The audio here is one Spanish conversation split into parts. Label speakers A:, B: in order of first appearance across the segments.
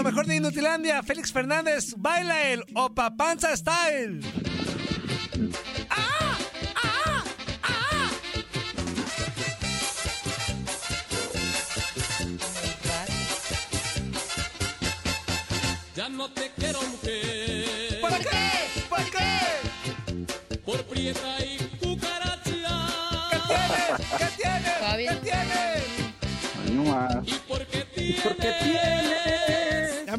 A: Lo mejor de Inutilandia, Félix Fernández baila el Opa Panza Style.
B: Ya no te quiero mujer.
A: ¿Por qué? ¿Por qué?
B: Por prieta y cucaracha.
A: ¿Qué tienes? ¿Qué tienes?
C: No más.
B: Y porque tienes.
C: porque tienes.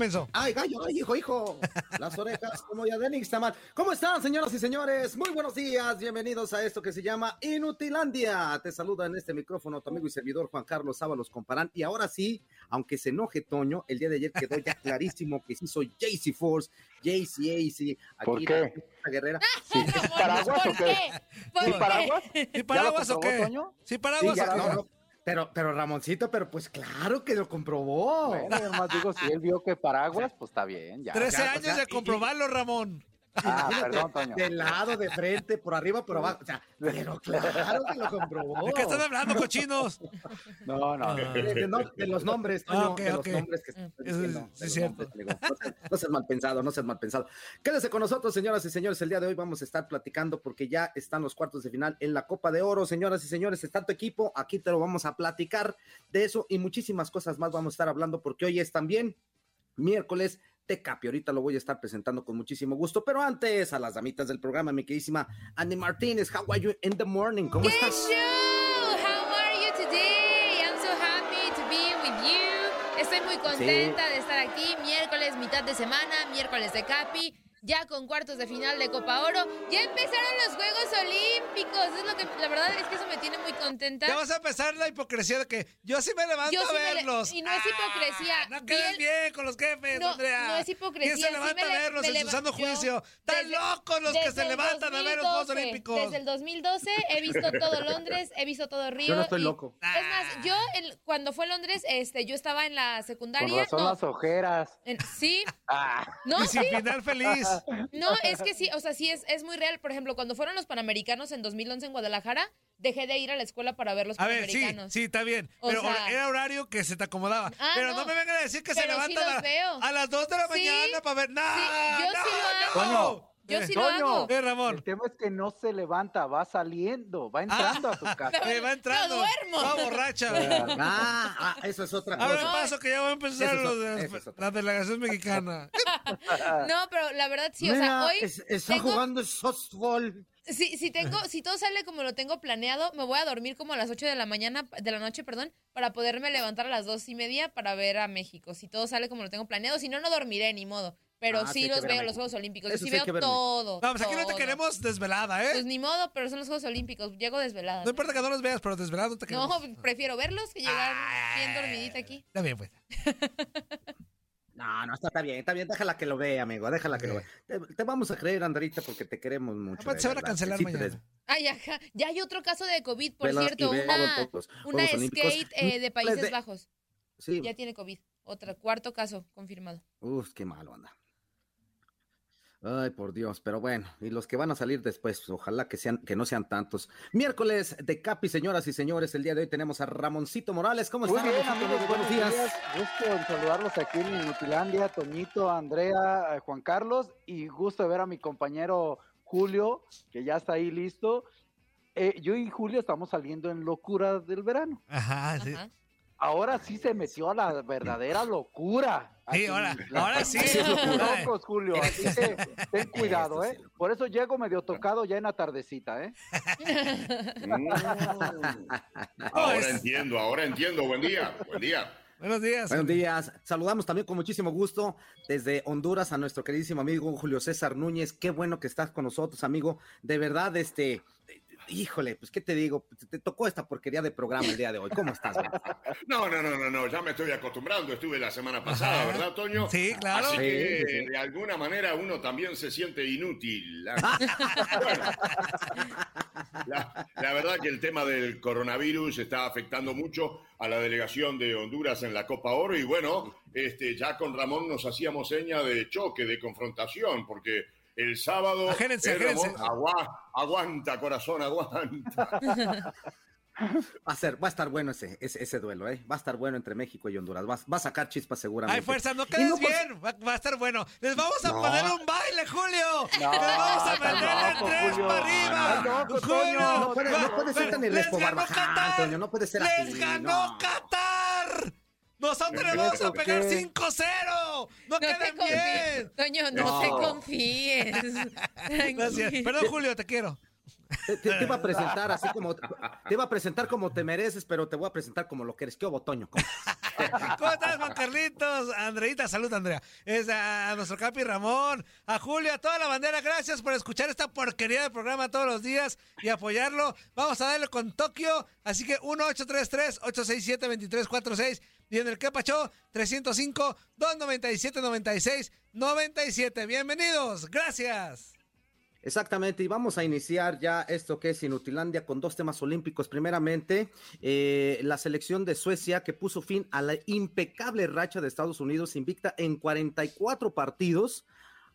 A: Menso.
D: Ay, gallo, ay, hijo, hijo. Las orejas como ya de Nixtamal. ¿Cómo están, señoras y señores? Muy buenos días. Bienvenidos a esto que se llama Inutilandia. Te saluda en este micrófono tu amigo y servidor Juan Carlos Sábalos Comparán. Y ahora sí, aunque se enoje Toño, el día de ayer quedó ya clarísimo que sí soy JC Force, JC AC. Aquí
C: ¿Por qué?
D: la guerrera.
C: ¿Paraguas o
E: ¿Por
C: qué?
E: qué? ¿Por
C: ¿Sí,
E: qué?
C: paraguas?
A: ¿Y paraguas
C: ¿Ya
A: o qué? ¿Sí,
D: Sí,
A: paraguas o qué?
D: Pero, pero Ramoncito, pero pues claro que lo comprobó.
C: Bueno, nomás digo, si él vio que paraguas, pues está bien, ya.
A: 13
D: ya, o
A: años
D: sea,
A: de
D: y-
A: comprobarlo, Ramón.
C: Ah, perdón, Toño.
D: De lado, de frente, por arriba, por abajo. O sea, pero claro que lo comprobó.
A: ¿De qué están hablando, cochinos?
C: No, no.
A: Ah.
D: De, de no- de los nombres, Toño,
A: Ah, ok,
D: de los nombres que están diciendo,
A: es- sí,
D: los
A: cierto.
D: nombres. No seas, no seas mal pensado, no seas mal pensado. Quédese con nosotros, señoras y señores. El día de hoy vamos a estar platicando porque ya están los cuartos de final en la Copa de Oro, señoras y señores. Está tu equipo, aquí te lo vamos a platicar de eso y muchísimas cosas más vamos a estar hablando porque hoy es también miércoles de Capi. Ahorita lo voy a estar presentando con muchísimo gusto, pero antes a las damitas del programa, mi queridísima Andy Martínez, how are you in the morning? ¿Cómo estás?
E: How are you today? I'm so happy to be with you. Estoy muy contenta de estar aquí. Miércoles, mitad de semana, miércoles de Capi. Ya con cuartos de final de Copa Oro. Ya empezaron los Juegos Olímpicos. Es lo que, la verdad es que eso me tiene muy contenta.
A: Ya vas a empezar la hipocresía de que yo sí me levanto
E: Yo
A: a
E: sí me le-
A: verlos.
E: y no es hipocresía.
A: Ah, no
E: el-
A: bien con los jefes,
E: No,
A: Andrea.
E: no es hipocresía,
A: ¿Quién se
E: sí
A: levanta
E: me
A: a verlos en su sano juicio? Están
E: desde-
A: locos los que se levantan a ver los Juegos
E: 2012,
A: Olímpicos.
E: Desde el 2012 he visto todo Londres, he visto todo Río.
D: Yo no estoy
E: y-
D: loco.
E: Es más, yo el- cuando fue Londres, este, yo estaba en la
C: Con
E: secundaria.
C: razón
E: no,
C: las ojeras.
E: en- sí,
C: Ah,
E: no,
A: y sin
E: sí,
A: final feliz.
E: No, es que sí, o sea, sí es, es muy real. Por ejemplo, cuando fueron los Panamericanos en 2011 en Guadalajara, dejé de ir a la escuela para ver los
A: A ver, sí,
E: Panamericanos.
A: sí, está bien.
E: O
A: Pero
E: sea-
A: era horario que se te acomodaba.
E: Ah,
A: pero no.
E: no.
A: me vengan a decir que se
E: Pero sí
A: levantan
E: los
A: a, las 2 de la
E: Sí,
A: mañana para ver. ¡No!
E: sí, yo sí
A: no, no!
E: Yo
A: Eh,
E: sí lo
C: Toño.
E: hago.
A: Eh,
C: el tema es que no se levanta, va saliendo, va entrando a tu casa.
A: Eh, va entrando.
E: No duermo.
A: Va borracha.
D: Ah, ah, eso es otra
A: Ahora
D: cosa.
A: paso que ya va a empezar
D: es
A: lo de
D: es
A: la delegación mexicana.
E: No, pero la verdad sí, o sea, hoy
D: es- está
E: tengo-
D: jugando softball.
E: si, si tengo, si todo sale como lo tengo planeado, me voy a dormir como a las 8 de la mañana, de la noche, perdón, para poderme levantar a las dos y media para ver a México. Si todo sale como lo tengo planeado, si no, no dormiré, ni modo. Pero
D: Ah, sí
E: los veo, los. Juegos Olímpicos.
D: Eso
E: Yo sí veo todo.
A: No, pues aquí no te queremos desvelada, ¿eh?
E: Pues ni modo, pero son los Juegos Olímpicos. Llego desvelada.
A: no importa que no los veas, pero desvelada no te
E: No,
A: queremos.
E: prefiero verlos que llegar bien dormidita aquí.
A: Está bien, pues.
D: No, no, está, está bien, está bien, déjala que lo vea, amigo, déjala que lo vea. Te, te vamos a creer, Andrita, porque te queremos mucho.
A: Se van a cancelar
D: Sí
A: mañana.
E: Ay, ajá. Ya hay otro caso de COVID, por
D: velas
E: cierto. Una,
D: todos
E: una skate eh, de Países
D: Desde-
E: Bajos.
D: Sí,
E: Ya tiene COVID. Otro, cuarto caso confirmado.
D: uf, qué malo anda. Ay, por Dios, pero bueno, y los que van a salir después, ojalá que sean, que no sean tantos. Miércoles de Capi, señoras y señores, el día de hoy tenemos a Ramoncito Morales. ¿Cómo están,
C: amigos,
D: Buenos días.
C: Gusto en saludarlos aquí en Inutilandia, Toñito, Andrea, eh, Juan Carlos, y gusto de ver a mi compañero Julio, que ya está ahí listo. Eh, yo y Julio estamos saliendo en locura del verano.
A: Ajá, sí.
E: Ajá.
C: Ahora sí se metió a la verdadera locura.
A: Sí,
C: Aquí
A: ahora- ahora sí.
C: Sí, es
A: locura.
C: locos, Julio. Así que ten cuidado, ¿eh? Por eso llego medio tocado ya en la tardecita, ¿eh?
F: Ahora
A: es-
F: entiendo, ahora entiendo. Buen día, buen día.
A: Buenos días.
D: Buenos días. Saludamos también con muchísimo gusto desde Honduras a nuestro queridísimo amigo Julio César Núñez. Qué bueno que estás con nosotros, amigo. De verdad, este, híjole, pues qué te digo, te, te tocó esta porquería de programa el día de hoy. ¿Cómo estás?
F: No, no, no, no, no, ya me estoy acostumbrando. Estuve la semana pasada,
A: Ajá.
F: ¿verdad, Toño?
A: Sí, claro.
F: Así que
D: Sí, sí, sí.
F: de alguna manera uno también se siente inútil. La, Bueno, la- la verdad que el tema del coronavirus está afectando mucho a la delegación de Honduras en la Copa Oro y bueno, este, ya con Ramón nos hacíamos seña de choque, de confrontación, porque el sábado...
A: Agérense, agérense.
F: agua- aguanta, corazón, aguanta.
D: Va a ser, va a estar bueno ese, ese, ese duelo, ¿eh? Va a estar bueno entre México y Honduras. Va, va a sacar chispas seguramente.
A: Hay fuerza, no quedes
D: no por-
A: bien. Va, va a estar bueno. Les vamos a
D: No.
A: poner un baile, Julio.
C: No,
A: Les vamos a meter tres
C: Julio.
A: para arriba.
C: Loco,
A: Julio.
D: No puede- no puede ser tan
A: Les ganó Qatar.
D: Toño, no puede ser
A: Les
D: así,
A: ganó
D: no.
A: Qatar. Nosotros les vamos a
C: ¿Eso
A: pegar
C: qué?
A: 5-0. No,
E: No te
A: queden
E: confíes.
A: bien.
E: Toño, no,
D: No.
E: te confíes.
A: Gracias. Perdón, Julio, te quiero.
D: Te, te- te iba a presentar así como te iba a presentar como te mereces, pero te voy a presentar como lo que eres. ¿Qué hubo, Toño? ¿Cómo?
A: ¿Cómo estás, Juan Carlitos? Andreita, salud, Andrea. Es a, a nuestro Capi Ramón, a Julio, a toda la bandera. Gracias por escuchar esta porquería de programa todos los días y apoyarlo. Vamos a darle con Tokio. Así que 1-833-867-2346. Y en el que Pacho, 305-297-96-97. Bienvenidos. Gracias.
D: Exactamente, y vamos a iniciar ya esto que es Inutilandia con dos temas olímpicos. Primeramente, eh, la selección de Suecia que puso fin a la impecable racha de Estados Unidos, invicta en 44 partidos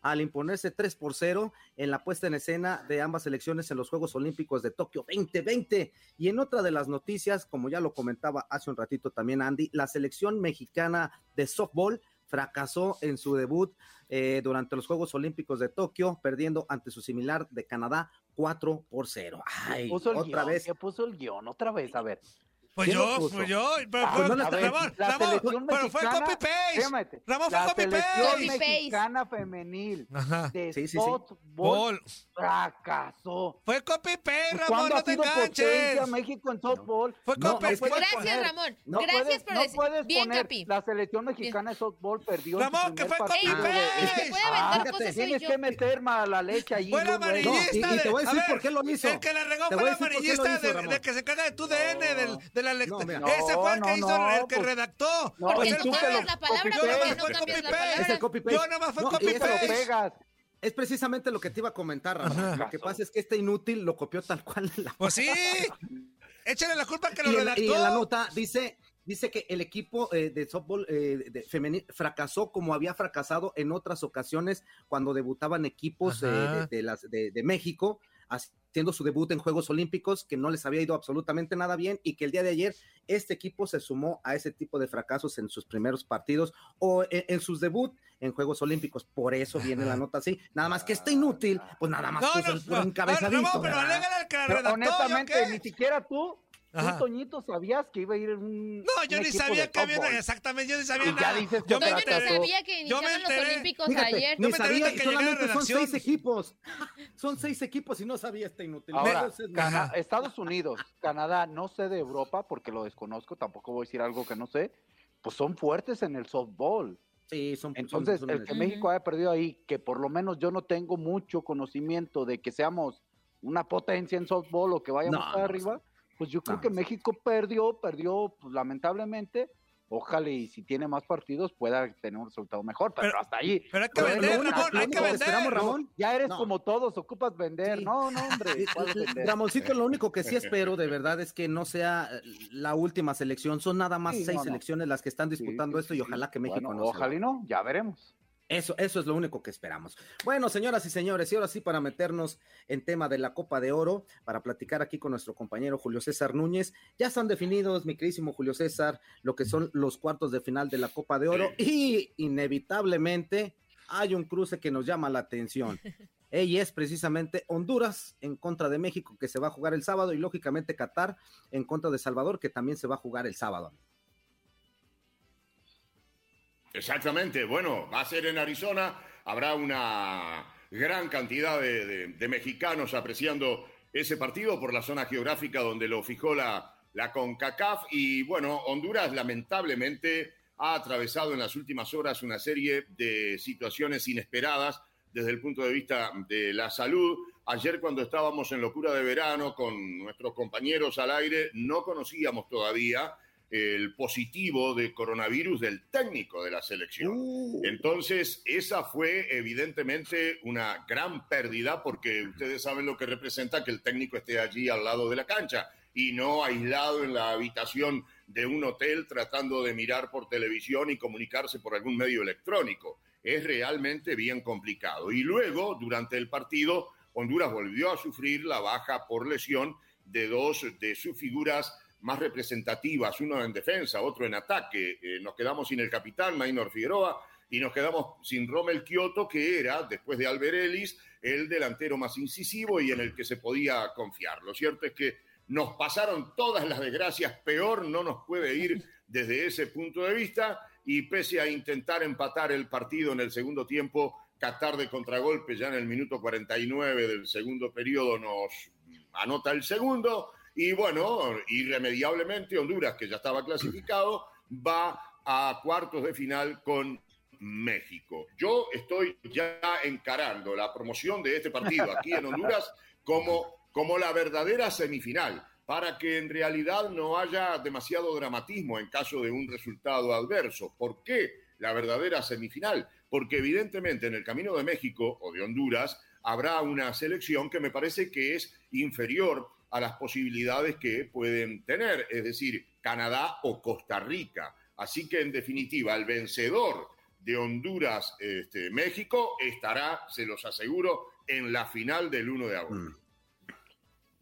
D: al imponerse 3 por 0 en la puesta en escena de ambas selecciones en los Juegos Olímpicos de Tokio 2020. Y en otra de las noticias, como ya lo comentaba hace un ratito también Andy, la selección mexicana de softball fracasó en su debut eh, durante los Juegos Olímpicos de Tokio, perdiendo ante su similar de Canadá 4 por 0. Ay,
C: puso el
D: otra
C: guion?
D: vez.
C: ¿Qué puso el guion? Otra vez, a ver.
A: Pues
C: ¿Quién lo
A: yo, pues yo, pero
C: Ah,
A: fue,
D: pues no
C: ver,
A: Ramón,
C: la
A: Ramón,
C: selección
A: pero fue copy paste. Ramón fue
C: la
A: copy
C: selección
A: paste.
E: Copy paste.
C: mexicana femenil
A: Ajá.
C: de
D: Sí, sí, sí.
C: softball
A: Bol.
C: fracasó.
A: Fue copy paste, Ramón,
C: ¿Cuándo
A: no te enganches.
C: México en softball?
A: Fue
D: No,
A: copy
D: es que-
A: fue-
E: Gracias, Ramón.
C: No
E: Gracias
C: puedes,
E: por
C: no
E: decir.
C: puedes
E: Bien,
C: poner
E: Capi.
C: la selección mexicana de softball perdió
A: Ramón, que fue copy paste.
C: Ah, Tienes que meter mala leche allí.
A: Fue.
D: No,
A: amarillista.
D: y- te
A: de-
D: voy a decir por qué lo hizo.
A: El que la regó
D: Te
A: fue amarillista de,
D: Ramón.
A: de que se encarga de tu DN, del, de la lectura.
D: mira.
A: Ese fue el que
C: No,
A: hizo,
C: no,
A: el que
C: pues-
A: redactó.
C: No,
A: Pues
E: Porque no
C: tú
A: fue-
C: que
E: cambias la palabra,
C: copy-paste.
A: Yo
E: porque
A: nomás
E: no
A: fue
E: cambias la
A: copy-paste.
E: Palabra.
D: copy paste.
A: Yo nomás fue
D: No,
A: copy
D: y
C: ¿Qué
D: eso
C: te lo
A: paste.
C: pegas?
D: Es precisamente lo que te iba a comentar.
A: Ajá.
D: Lo que pasa es que este inútil lo copió tal cual en la
A: Pues sí. Échale la culpa que lo
D: y, en,
A: redactó.
D: y en la nota dice, dice que el equipo eh, de softball eh, de femenil fracasó como había fracasado en otras ocasiones cuando debutaban equipos eh, de, de las, de, de México, haciendo su debut en Juegos Olímpicos, que no les había ido absolutamente nada bien y que el día de ayer este equipo se sumó a ese tipo de fracasos en sus primeros partidos o en, en sus debut en Juegos Olímpicos. Por eso viene la nota así. Nada más que está inútil, pues nada más
A: No,
D: puso
A: no,
D: el
A: no, pero al que la
C: Pero.
A: ¿yo
C: honestamente, ni siquiera tú,
A: Ajá.
C: tú, Toñito, sabías que iba a ir un.
A: No, yo
C: un
A: ni sabía que había. Exactamente, yo ni sabía
C: Y ya
A: nada.
C: dices
A: yo me
E: No,
A: enteré.
E: sabía que iniciaban los. Olímpicos
D: Fíjate,
E: ayer.
A: Yo me enteré que
D: solamente son seis equipos. Son seis equipos y no sabía este inútil.
C: Ahora,
D: Entonces,
C: Cana-. Estados Unidos, Canadá, no sé de Europa porque lo desconozco, tampoco voy a decir algo que no sé, pues son fuertes en el softball.
D: sí, son,
C: Entonces,
D: son-
C: el que. México haya perdido ahí, que por lo menos yo no tengo mucho conocimiento de que seamos una potencia en softball o que vayamos
D: No,
C: para
D: no,
C: arriba, pues yo creo
D: no,
C: que. México perdió, perdió pues, lamentablemente. Ojalá y si tiene más partidos pueda tener un resultado mejor, pero,
A: Pero-
C: hasta ahí.
A: Pero hay que
D: Pero
A: vender, Ramón, hay que vender.
D: esperamos, Ramón,
C: Ya eres
D: No.
C: como todos, ocupas vender.
D: Sí.
C: No, no, hombre.
D: Ramoncito, lo único que sí espero de verdad es que no sea la última selección. Son nada más
C: Sí,
D: seis
C: no, no.
D: selecciones las que están disputando
C: sí,
D: esto y ojalá que México
C: Bueno,
D: no
C: Ojalá y no, ya veremos.
D: Eso, eso es lo único que esperamos. Bueno, señoras y señores, y ahora sí para meternos en tema de la Copa de Oro, para platicar aquí con nuestro compañero Julio César Núñez, ya están definidos, mi queridísimo Julio César, lo que son los cuartos de final de la Copa de Oro y inevitablemente hay un cruce que nos llama la atención. Y es precisamente Honduras en contra de México, que se va a jugar el sábado, y lógicamente Qatar en contra de Salvador, que también se va a jugar el sábado.
F: Exactamente, bueno, va a ser en Arizona, habrá una gran cantidad de, mexicanos apreciando ese partido por la zona geográfica donde lo fijó la, la CONCACAF. Y bueno, Honduras lamentablemente ha atravesado en las últimas horas una serie de situaciones inesperadas desde el punto de vista de la salud. ayer cuando estábamos en locura de verano con nuestros compañeros al aire, no conocíamos todavía el positivo de coronavirus del técnico de la selección.
D: Uh.
F: Entonces, esa fue evidentemente una gran pérdida porque ustedes saben lo que representa que el técnico esté allí al lado de la cancha y no aislado en la habitación de un hotel tratando de mirar por televisión y comunicarse por algún medio electrónico. Es realmente bien complicado. Y luego, durante el partido, Honduras volvió a sufrir la baja por lesión de dos de sus figuras más representativas, uno en defensa, otro en ataque. Eh, nos quedamos sin el capitán, Maynor Figueroa, y nos quedamos sin Rommel Kioto, que era, después de Alberelis, el delantero más incisivo y en el que se podía confiar. Lo cierto es que nos pasaron todas las desgracias, peor no nos puede ir desde ese punto de vista, y pese a intentar empatar el partido en el segundo tiempo, Qatar de contragolpe ya en el minuto 49 del segundo periodo nos anota el segundo, y bueno, irremediablemente Honduras, que ya estaba clasificado, va a cuartos de final con México. Yo estoy ya encarando la promoción de este partido aquí en Honduras como, como la verdadera semifinal, para que en realidad no haya demasiado dramatismo en caso de un resultado adverso. ¿Por qué la verdadera semifinal? Porque evidentemente en el camino de México o de Honduras habrá una selección que me parece que es inferior a las posibilidades que pueden tener, es decir, Canadá o Costa Rica. Así que en definitiva, el vencedor de Honduras, este, México, estará, se los aseguro, en la final del 1 de agosto.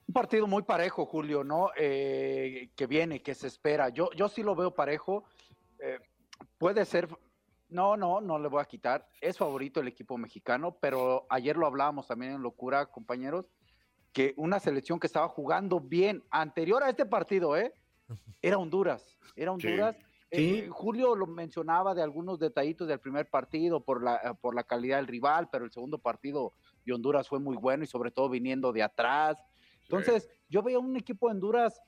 C: Un partido muy parejo, Julio, ¿no? Eh, que viene, que se espera. Yo, yo sí lo veo parejo. Eh, puede ser. No, no, no le voy a quitar. Es favorito el equipo mexicano, pero ayer lo hablábamos también en locura, compañeros, que una selección que estaba jugando bien anterior a este partido, ¿eh? Era Honduras. Era Honduras. Eh, Julio lo mencionaba de algunos detallitos del primer partido por la, por la calidad del rival, pero el segundo partido de Honduras fue muy bueno y sobre todo viniendo de atrás. Entonces, yo veía un equipo de Honduras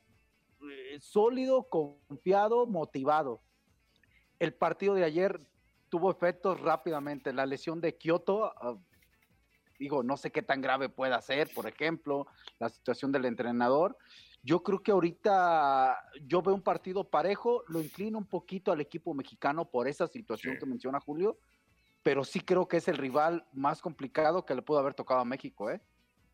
C: eh, sólido, confiado, motivado. El partido de ayer tuvo efectos rápidamente. La lesión de Kioto, ah, digo, no sé qué tan grave pueda ser, por ejemplo, la situación del entrenador. Yo creo que ahorita yo veo un partido parejo, lo inclino un poquito al equipo mexicano por esa situación
F: Sí.
C: que menciona Julio, pero sí creo que es el rival más complicado que le pudo haber tocado a México, ¿eh?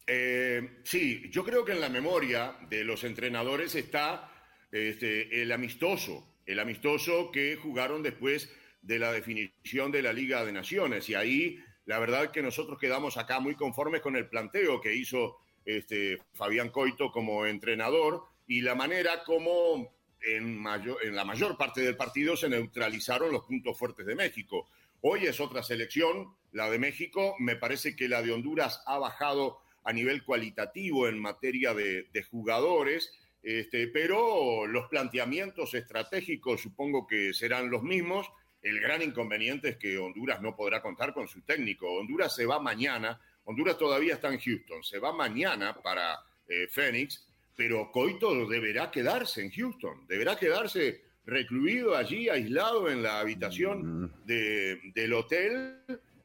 F: Eh, sí, yo creo que en la memoria de los entrenadores está este, el amistoso, el amistoso que jugaron después de la definición de la Liga de Naciones. Y ahí, la verdad que nosotros quedamos acá muy conformes con el planteo que hizo este, Fabián Coito como entrenador y la manera como en, en la mayor parte del partido se neutralizaron los puntos fuertes de México. Hoy es otra selección, la de México. Me parece que la de Honduras ha bajado a nivel cualitativo en materia de, de jugadores, este, pero los planteamientos estratégicos supongo que serán los mismos. El gran inconveniente es que Honduras no podrá contar con su técnico. Honduras se va mañana, Honduras todavía está en Houston, se va mañana para eh, Phoenix, pero Coito deberá quedarse en Houston, deberá quedarse recluido allí, aislado en la habitación de- del hotel,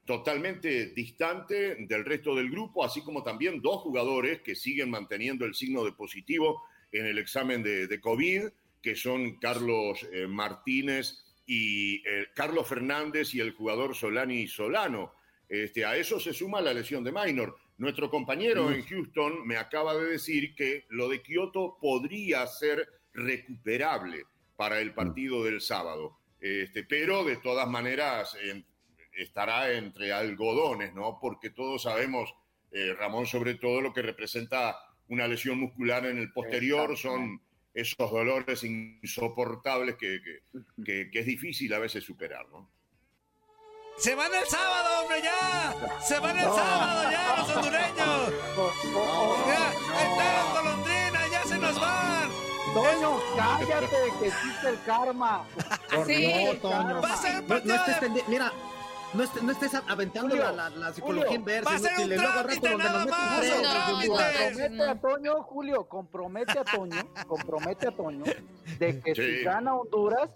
F: totalmente distante del resto del grupo, así como también dos jugadores que siguen manteniendo el signo de positivo en el examen de, de COVID, que son Carlos eh, Martínez y eh, Carlos Fernández y el jugador Solani Solano. Este, a eso se suma la lesión de Minor. Nuestro compañero en Houston me acaba de decir que lo de Kioto podría ser recuperable para el partido del sábado. Este, pero de todas maneras en- estará entre algodones, ¿no? Porque todos sabemos, eh, Ramón, sobre todo lo que representa una lesión muscular en el posterior, son esos dolores insoportables que, que- que- que es difícil a veces superar, ¿no?
A: ¡Se van el sábado, hombre, ya! ¡Se van el sábado, ya, los hondureños! ¡Ya! ¡Está la golondrina, ya se nos van!
C: Toño, cállate, que existe el karma.
D: Por
E: Sí.
D: Dios, Toño.
A: Va a ser un
D: No,
A: partido
D: no estés
A: de-
D: tendi- Mira, no estés, no estés aventando
C: Julio,
D: la, la, la psicología
C: Julio,
D: inversa.
A: va a ser
D: inútil,
A: un trámite nada
D: nos meten
A: más.
C: Compromete a Toño, Julio, compromete a Toño, compromete a Toño de que
F: Sí.
C: si gana Honduras,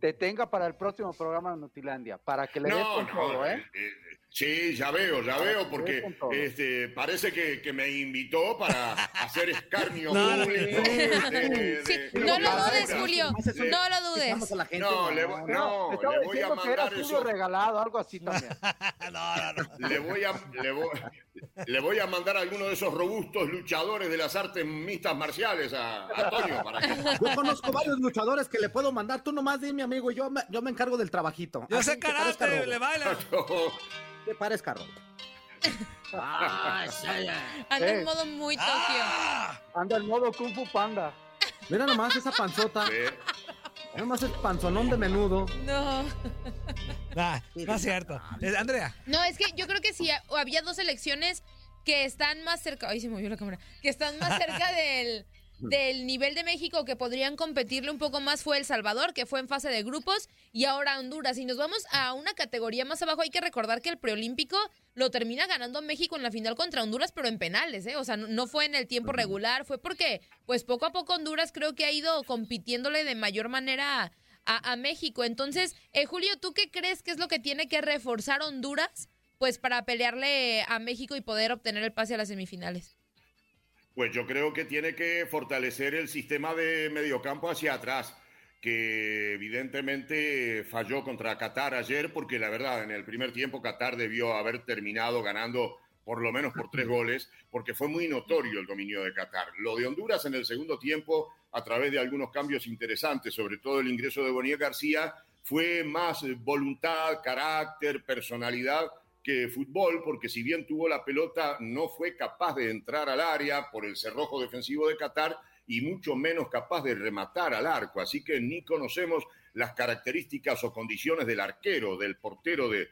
C: te tenga para el próximo programa de Nutilandia, para que le des
F: No,
C: con
F: no,
C: todo, ¿eh?
F: eh, eh, Sí, ya veo, ya veo, porque este, parece que, que me invitó para hacer escarnio
A: No, no,
F: público.
D: no.
F: de- de-
E: Sí,
F: de-
E: no
F: de-
E: lo
F: de-
E: dudes,
F: de-
E: Julio. No lo dudes.
D: a la gente,
F: No, le voy- no,
C: Estaba
F: le voy a
C: diciendo que era
F: mandar eso.
C: regalado, algo así también.
A: No, no, no.
F: Le voy, a, le, voy, le voy a mandar a alguno de esos robustos luchadores de las artes mixtas marciales a, a Antonio para que
D: Yo conozco varios luchadores que le puedo mandar. Tú nomás dime, amigo, yo me, yo me encargo del trabajito.
A: Yo sé karate, le baila.
D: Que parezca robo. Ah.
E: Anda en
C: Eh.
E: modo muy Tokio.
A: ¡Ah!
C: Anda el modo Kung Fu Panda.
D: Mira nomás esa panzota. Mira nomás el panzonón de menudo.
E: No.
A: Nah, no es cierto. Andrea.
E: No, es que yo creo que si había dos elecciones que están más cerca, ay se movió la cámara, que están más cerca del, del nivel de México que podrían competirle un poco más fue El Salvador, que fue en fase de grupos, y ahora Honduras. Y nos vamos a una categoría más abajo, hay que recordar que el preolímpico lo termina ganando México en la final contra Honduras, pero en penales, ¿eh? O sea, no, no fue en el tiempo regular, fue porque, pues poco a poco Honduras creo que ha ido compitiéndole de mayor manera a, a México. Entonces, eh, Julio, ¿tú qué crees que es lo que tiene que reforzar Honduras? Pues para pelearle a México y poder obtener el pase a las semifinales.
F: Pues yo creo que tiene que fortalecer el sistema de mediocampo hacia atrás, que evidentemente falló contra Qatar ayer, porque la verdad, en el primer tiempo Qatar debió haber terminado ganando por lo menos por tres goles, porque fue muy notorio el dominio de Qatar. Lo de Honduras en el segundo tiempo, a través de algunos cambios interesantes, sobre todo el ingreso de Bonilla García, fue más voluntad, carácter, personalidad fútbol, porque si bien tuvo la pelota, no fue capaz de entrar al área por el cerrojo defensivo de Qatar y mucho menos capaz de rematar al arco. Así que ni conocemos las características o condiciones del arquero, del portero de,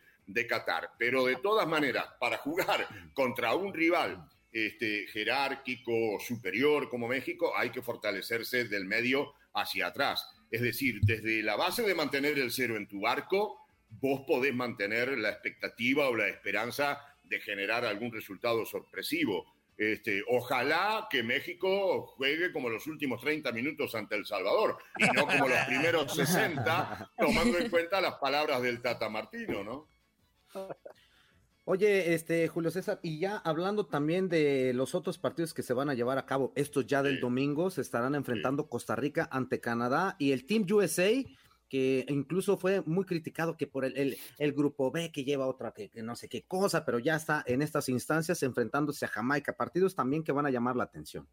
F: Qatar. Pero de todas maneras, para jugar contra un rival este, jerárquico, superior como México, hay que fortalecerse del medio hacia atrás. Es decir, desde la base de mantener el cero en tu barco, vos podés mantener la expectativa o la esperanza de generar algún resultado sorpresivo. Este, ojalá que México juegue como los últimos 30 minutos ante El Salvador y no como los primeros 60, tomando en cuenta las palabras del Tata Martino, ¿no?
D: Oye, este Julio César, y ya hablando también de los otros partidos que se van a llevar a cabo, estos ya del
F: Sí.
D: domingo se estarán enfrentando Costa Rica ante Canadá y el Team USA, que incluso fue muy criticado que por el, el- grupo B que lleva otra que, que no sé qué cosa, pero ya está en estas instancias enfrentándose a Jamaica, partidos también que van a llamar la atención.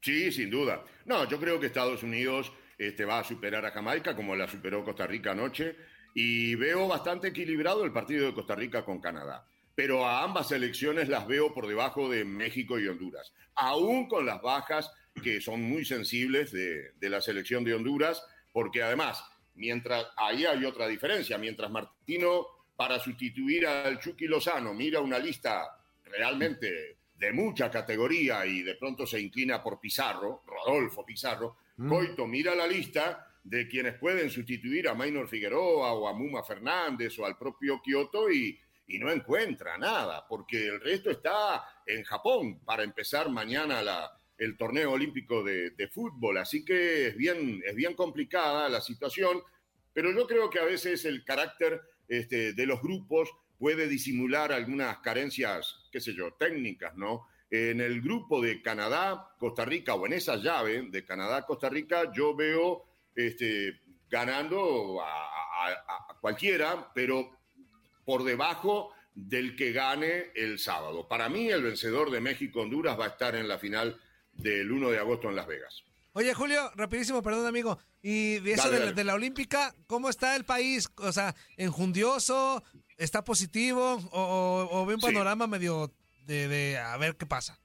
F: Sí, sin duda. No, yo creo que Estados Unidos este, va a superar a Jamaica como la superó Costa Rica anoche y veo bastante equilibrado el partido de Costa Rica con Canadá. Pero a ambas selecciones las veo por debajo de México y Honduras, aún con las bajas que son muy sensibles de, de la selección de Honduras, porque además, mientras ahí hay otra diferencia, mientras Martino para sustituir al Chucky Lozano mira una lista realmente de mucha categoría y de pronto se inclina por Pizarro, Rodolfo Pizarro,
D: Mm.
F: Coito mira la lista de quienes pueden sustituir a Maynor Figueroa o a Muma Fernández o al propio Kioto y, y no encuentra nada, porque el resto está en Japón para empezar mañana la, el torneo olímpico de, fútbol. Así que es bien, es bien complicada la situación, pero yo creo que a veces el carácter este, de los grupos puede disimular algunas carencias, qué sé yo, técnicas, ¿no? En el grupo de Canadá, Costa Rica, o en esa llave de Canadá, Costa Rica, yo veo este, ganando a cualquiera, pero por debajo del que gane el sábado. Para mí, el vencedor de México-Honduras va a estar en la final del 1 de agosto en Las Vegas.
A: Oye, Julio, rapidísimo, perdón, amigo. Y de eso
F: Dale,
A: de, la-
F: dale.
A: de la Olímpica, ¿cómo está el país? O sea, ¿enjundioso? ¿Está positivo? ¿O, o- o ve un
F: Sí.
A: panorama medio de, de a ver qué pasa?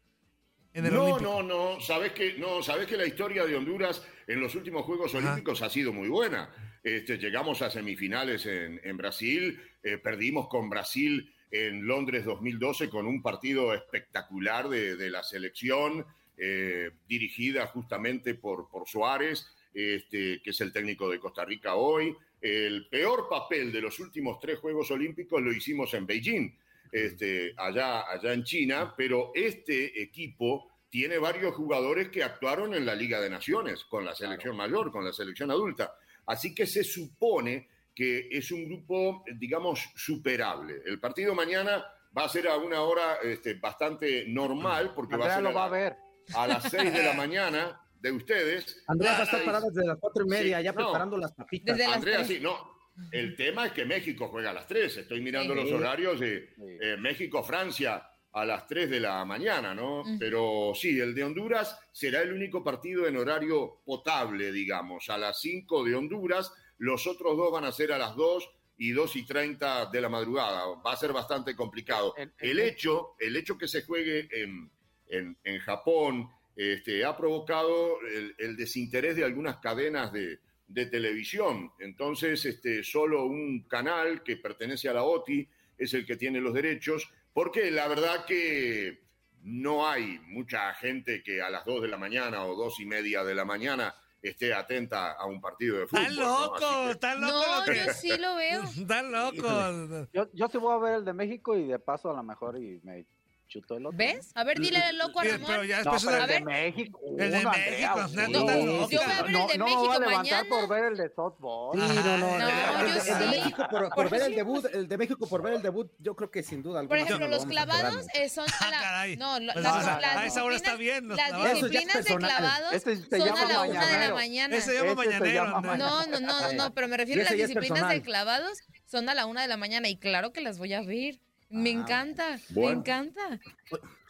A: En el
F: No,
A: Olímpico?
F: no, no. Sabes que no, sabes que la historia de Honduras en los últimos Juegos
A: Ajá.
F: Olímpicos ha sido muy buena. Este, llegamos a semifinales en, en Brasil, eh, perdimos con Brasil en Londres 2012 con un partido espectacular de, de la selección eh, dirigida justamente por, por Suárez, este, que es el técnico de Costa Rica hoy. El peor papel de los últimos tres Juegos Olímpicos lo hicimos en Beijing este, allá, allá en China, pero este equipo tiene varios jugadores que actuaron en la Liga de Naciones, con la selección mayor, con la selección adulta. Así que se supone que es un grupo, digamos, superable. El partido mañana va a ser a una hora este, bastante normal, porque va a ser
C: lo va a ver.
F: A las 6 de la mañana de ustedes.
D: Andrea va a estar parada desde las cuatro y media,
F: Sí,
D: ya
F: no.
D: preparando las papitas.
E: Desde
F: Andrea, sí, no. El tema es que México juega a las 3. Estoy mirando
E: Sí.
F: los horarios de eh, México-Francia a las 3 de la mañana, ¿no? Pero sí, el de Honduras será el único partido en horario potable, digamos, a las 5 de Honduras. Los otros dos van a ser a las 2 y 2 y 30 de la madrugada. Va a ser bastante complicado.
C: El- el-
F: El hecho, el hecho que se juegue en, en- en Japón este, ha provocado el, el desinterés de algunas cadenas de, de televisión. Entonces, este, solo un canal que pertenece a la OTI es el que tiene los derechos, porque la verdad que no hay mucha gente que a las 2 de la mañana o dos y media de la mañana esté atenta a un partido de fútbol.
A: Están
F: ¿no?
A: Locos,
F: que-
A: están locos.
E: No,
A: que-
E: yo sí lo veo.
A: Están locos.
C: Yo, yo sí voy a ver el de México y de paso a lo mejor y me chuto el otro.
E: ¿Ves? A ver, dile al loco a
A: Sí,
E: Ramón.
A: Pero ya
C: No,
A: después
C: pero
A: una-
C: el de. México.
A: El de México,
C: Andrea, sí.
E: No,
A: loca.
E: yo voy a ver el
C: No,
E: de
C: no
E: México
C: levantar
E: mañana.
C: por ver el de softball.
D: Sí, no, no,
A: No,
D: el,
A: yo
D: el de- el de
E: sí.
D: México por, por ver el debut, el de México por ver el debut, yo creo que sin duda
E: Por
D: alguna.
E: ejemplo,
D: sí lo
E: los clavados eh, son a
A: Ah,
E: la-
A: caray.
E: no,
A: Pues
E: las,
C: a-
E: las
A: a esa hora está
E: disciplinas-
A: bien,
E: Las disciplinas de clavados son a la una de la mañana.
A: Ese se llama mañanero.
E: No, no, no, no, no, pero me refiero a las disciplinas de clavados son a la una de la mañana y claro que las voy a ver. Me
D: Ah,
E: encanta, me
F: Bueno.
E: encanta.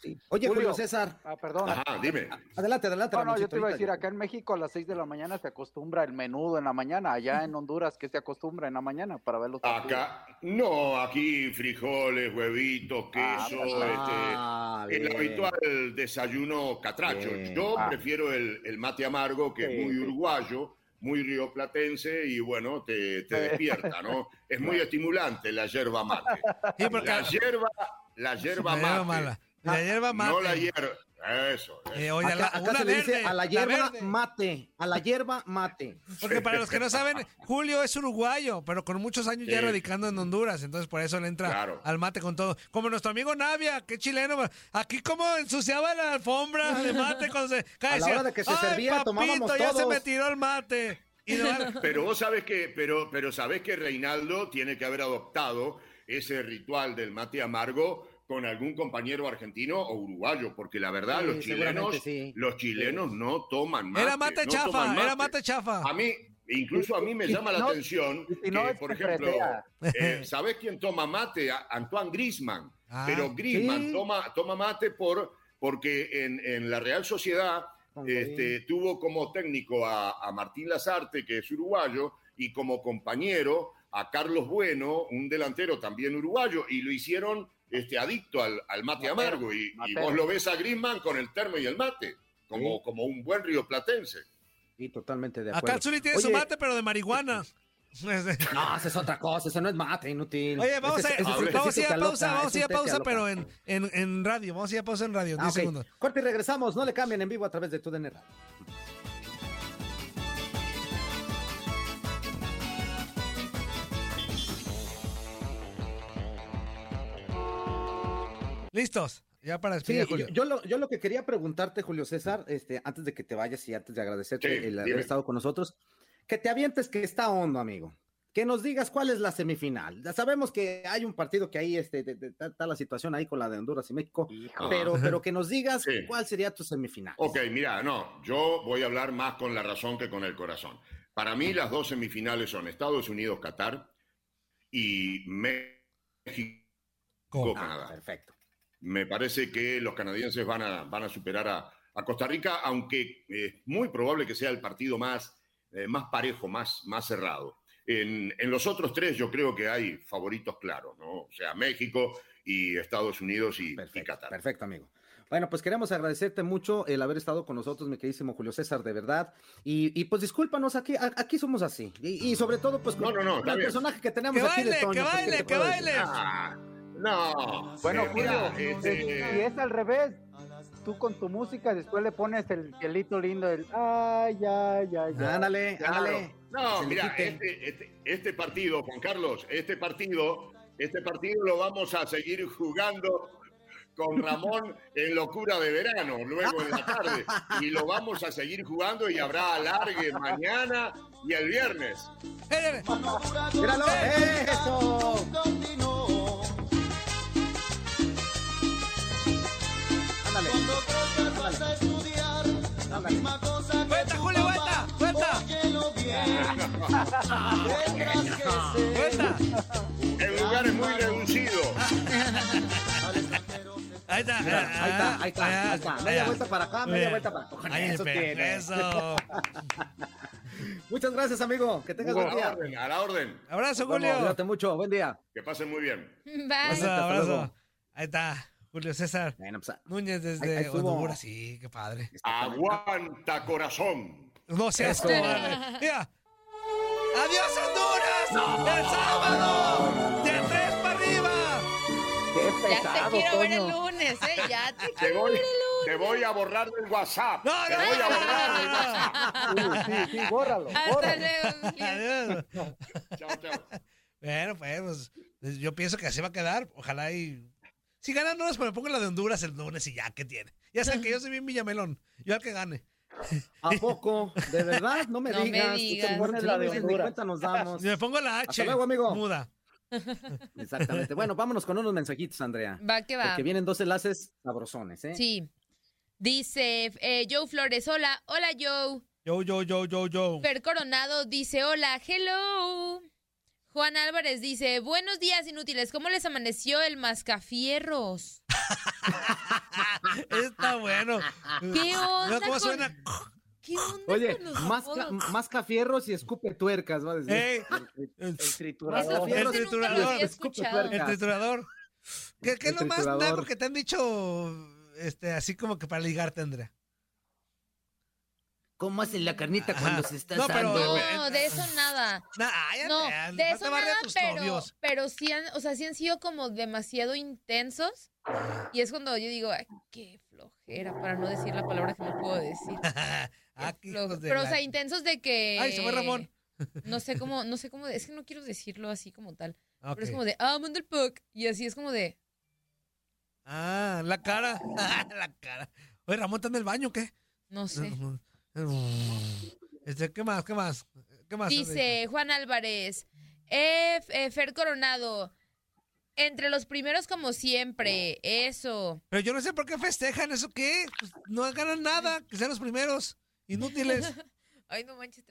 D: Sí. Oye,
C: Julio.
D: Julio César,
C: Ah, perdón.
F: Ajá, dime.
D: adelante, adelante.
C: No, no, yo te iba a decir, acá en México a las 6 de la mañana se acostumbra el menudo en la mañana. Allá en Honduras, ¿qué se acostumbra en la mañana para ver los partidos?
F: Acá, no, aquí frijoles, huevitos,
C: Ah,
F: queso,
C: pues,
D: ah,
F: este, el habitual desayuno catracho.
D: Bien.
F: Yo
C: Ah.
F: prefiero el, el mate amargo, que
C: Sí,
F: es muy
C: sí.
F: uruguayo, muy rioplatense y bueno, te, te despierta, ¿no? Es muy estimulante la yerba mate.
A: Sí, porque
F: La yerba, la yerba
A: la hierba
F: mate.
A: mala. La hierba mate.
F: No la hierba. Eso. eso.
A: Eh, oye,
D: Acá,
A: la-
D: acá
A: una
D: se le
A: verde,
D: dice a la hierba mate, a la hierba mate.
A: Porque para los que no saben, Julio es uruguayo, pero con muchos años ya radicando en Honduras, entonces por eso le entra
F: Claro.
A: al mate con todo. Como nuestro amigo Navia, que chileno, aquí como ensuciaba la alfombra de mate cuando se
D: A la hora de que se
A: "Ay,
D: servía,
A: papito,
D: tomábamos
A: ya se
D: todos".
A: me tiró el mate. Y
F: Pero vos sabés que, pero, pero sabés que Reinaldo tiene que haber adoptado ese ritual del mate amargo con algún compañero argentino o uruguayo, porque la verdad
D: Sí,
F: los chilenos,
D: sí.
F: los chilenos no toman mate.
A: era mate
F: no
A: chafa,
F: toman
A: era mate chafa.
F: A mí, incluso a mí me llama la
C: no-
F: atención
C: no
F: que,
C: es
F: por ejemplo, eh, ¿sabés quién toma mate? Antoine Griezmann.
A: Ah,
F: Pero Griezmann
D: sí.
F: toma, toma mate por, porque en, en la Real Sociedad este, tuvo como técnico a, a Martín Lazarte, que es uruguayo, y como compañero a Carlos Bueno, un delantero también uruguayo, y lo hicieron este, adicto al, al mate
C: Matero,
F: amargo. Y, vos lo ves a Griezmann con el termo y el mate, como,
D: Sí.
F: como un buen rioplatense.
D: Sí, totalmente de
A: Acá
D: acuerdo.
A: el Zuli tiene su mate, pero de marihuana.
D: No, esa es otra cosa, eso no es mate, inútil.
A: Oye, vamos a,
D: es
A: vamos ir a pausa, vamos a ir a pausa, pero en, en, en radio. Vamos a ir a pausa en radio, 10
D: Ah, ok.
A: segundos.
D: Corte y regresamos, no le cambien en vivo a través de tu Radio.
A: Listos, ya para
D: Sí,
A: despedir a
D: yo,
A: Julio.
D: yo lo, yo lo que quería preguntarte, Julio César, este, antes de que te vayas y antes de agradecerte
F: Sí,
D: el haber estado con nosotros, que te avientes que está hondo, amigo. Que nos digas cuál es la semifinal. Ya sabemos que hay un partido que ahí este, de- de- está, está la situación ahí con la de Honduras y México,
C: Hijo.
D: pero, pero que nos digas
F: Sí.
D: cuál sería tu semifinal.
F: Ok, mira, no, yo voy a hablar más con la razón que con el corazón. Para mí las dos semifinales son Estados Unidos-Qatar y México-Canadá.
D: Ah, perfecto.
F: Me parece que los canadienses van a, van a superar a, a Costa Rica, aunque es muy probable que sea el partido más, eh, más parejo, más, más cerrado. En, en los otros tres yo creo que hay favoritos claros, ¿no? O sea, México y Estados Unidos y, y
D: Perfecto,
F: Qatar.
D: perfecto, amigo. Bueno, pues queremos agradecerte mucho el haber estado con nosotros, mi queridísimo Julio César, de verdad. Y, y pues discúlpanos, aquí, aquí somos así. Y, y sobre todo, pues,
F: No, no, no,
D: con
F: está
D: el
F: bien.
D: personaje que tenemos
A: Que
D: aquí de
A: baile,
D: Toño.
A: que
D: pues, ¿qué
A: baile, que
D: decir?
A: baile.
F: No.
C: Bueno, Julio,
F: este,
C: si es al revés, tú con tu música después le pones el cielito lindo, el ay, ay, ay, ay.
D: Ándale, ándale.
F: No, mira, este, este, este partido, Juan Carlos, este partido, este partido lo vamos a seguir jugando con Ramón en locura de verano, luego en la tarde. Y lo vamos a seguir jugando y habrá alargue mañana y el viernes.
D: ¡Míralo! ¡Eso! Ándale. Ándale.
A: ¡Vuelta, Julio, vuelta! ¡Vuelta! ¡Vuelta!
F: En lugares muy reducidos.
A: Ahí está.
D: Mira, ahí está, ahí está, ahí está. Media vuelta para acá, media vuelta para acá.
A: Ahí
D: eso tiene.
A: Eso.
D: Muchas gracias, amigo. Que tengas
F: A
D: buen
F: la
D: día.
F: orden, a la orden.
A: Abrazo, Julio.
D: cuídate mucho. Buen día.
F: Que pasen muy bien.
E: Bye.
A: Abrazo. Ahí está. Julio César
D: Bueno, pues,
A: Núñez
D: Ahí- ahí
A: desde
D: estuvo.
A: Honduras. Sí, qué padre.
F: Aguanta corazón.
A: No seas cobarde. Mira. ¡Adiós, Honduras! ¡El sábado! ¡De tres para arriba!
C: Qué
E: Ya te
C: pesado,
E: quiero ver el lunes, ¿eh? Ya te
F: Te
E: quiero
F: voy,
E: ver el lunes.
F: te voy a borrar del WhatsApp.
A: No,
F: te
A: no,
F: voy a
A: no,
F: borrar del WhatsApp.
C: Sí, sí, sí, bórralo,
E: Hasta
C: bórralo.
A: Adiós.
F: Chao, chao.
A: Bueno, pues, pues, yo pienso que así va a quedar. Ojalá y. Si gana Honduras, pues me pongo la de Honduras el lunes y ya, ¿qué tiene? Ya saben que yo soy bien Villamelón. Yo al que gane.
D: ¿A poco? ¿De verdad? No me
E: No me
D: digas.
E: digas.
D: Tú te la de Honduras. nos damos.
A: Me pongo la H.
D: Hasta luego, amigo.
A: Muda.
D: Exactamente. Bueno, vámonos con unos mensajitos, Andrea.
E: Va que va.
D: Porque vienen dos enlaces sabrosones, ¿eh?
E: Sí. Dice eh, Joe Flores, hola, hola Joe.
A: Yo, yo, yo, yo, yo.
E: Fer Coronado dice, hola, hello. Juan Álvarez dice, buenos días inútiles, ¿cómo les amaneció el mascafierros?
A: Está bueno.
E: ¿Qué onda
A: ¿Cómo
E: con-
A: suena?
E: ¿Qué onda
D: Oye,
E: con los
D: masca,
E: apodos?
D: masca fierros y escupe tuercas, va a decir.
A: Ey,
C: El
E: Eso
C: triturador.
A: El triturador. el triturador. ¿Qué, qué es
D: El
A: lo más naco que te han dicho este, así como que para ligarte, Andrea?
G: ¿Cómo hacen la carnita
A: Ajá.
G: cuando se está
A: No, pero-
G: asando?
E: No, de eso nada.
A: Nah,
E: No, de eso
A: a
E: nada,
A: tus
E: pero,
A: novios.
E: pero sí han, o sea, sí han sido como demasiado intensos. Y es cuando yo digo, ay, qué flojera, para no decir la palabra que no puedo decir.
A: ah, qué
E: Pero, o sea, intensos de que.
A: Ay, se fue Ramón.
E: No sé cómo, no sé cómo, es que no quiero decirlo así como tal. Pero es como de, ah, manda el puck. Y así es como de,
A: Ah, la cara. la cara. Oye, Ramón está en el baño, ¿qué?
E: no sé.
A: Este, ¿qué más? ¿Qué más? ¿Qué más?
E: Dice Juan Álvarez, eh, eh, Fer Coronado, entre los primeros como siempre, eso.
A: Pero yo no sé por qué festejan eso, ¿qué? Pues no ganan nada, que sean los primeros. Inútiles.
E: Ay, no manches,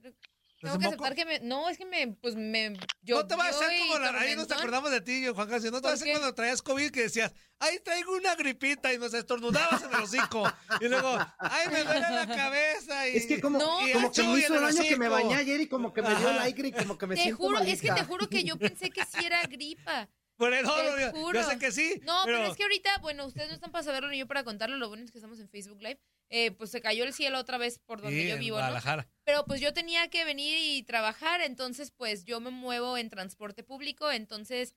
E: tengo,
A: ¿Los
E: tengo que aceptar que me, no, es que me, pues me, yo,
A: no te vas a hacer como la, ahí nos acordamos de ti, Juan Casio. No te
E: ¿Por
A: vas a hacer cuando traías COVID que decías, ay, traigo una gripita y nos estornudabas en el hocico. Y luego, ay, me duele la cabeza. Y,
D: Es que como,
E: No,
A: y
D: como que me hizo
A: el
D: daño que me bañé ayer y como que me dio aire y como que me
E: Te
D: siento
E: juro, es que te juro que yo pensé que sí era gripa.
A: Por el oro, yo, yo sé que sí.
E: No, pero... es que ahorita, bueno, ustedes no están para saberlo ni yo para contarlo, lo bueno es que estamos en Facebook Live. Eh, pues se cayó el cielo otra vez por donde
A: Sí,
E: yo
A: en
E: vivo, ¿no? Pero pues yo tenía que venir y trabajar, entonces pues yo me muevo en transporte público, entonces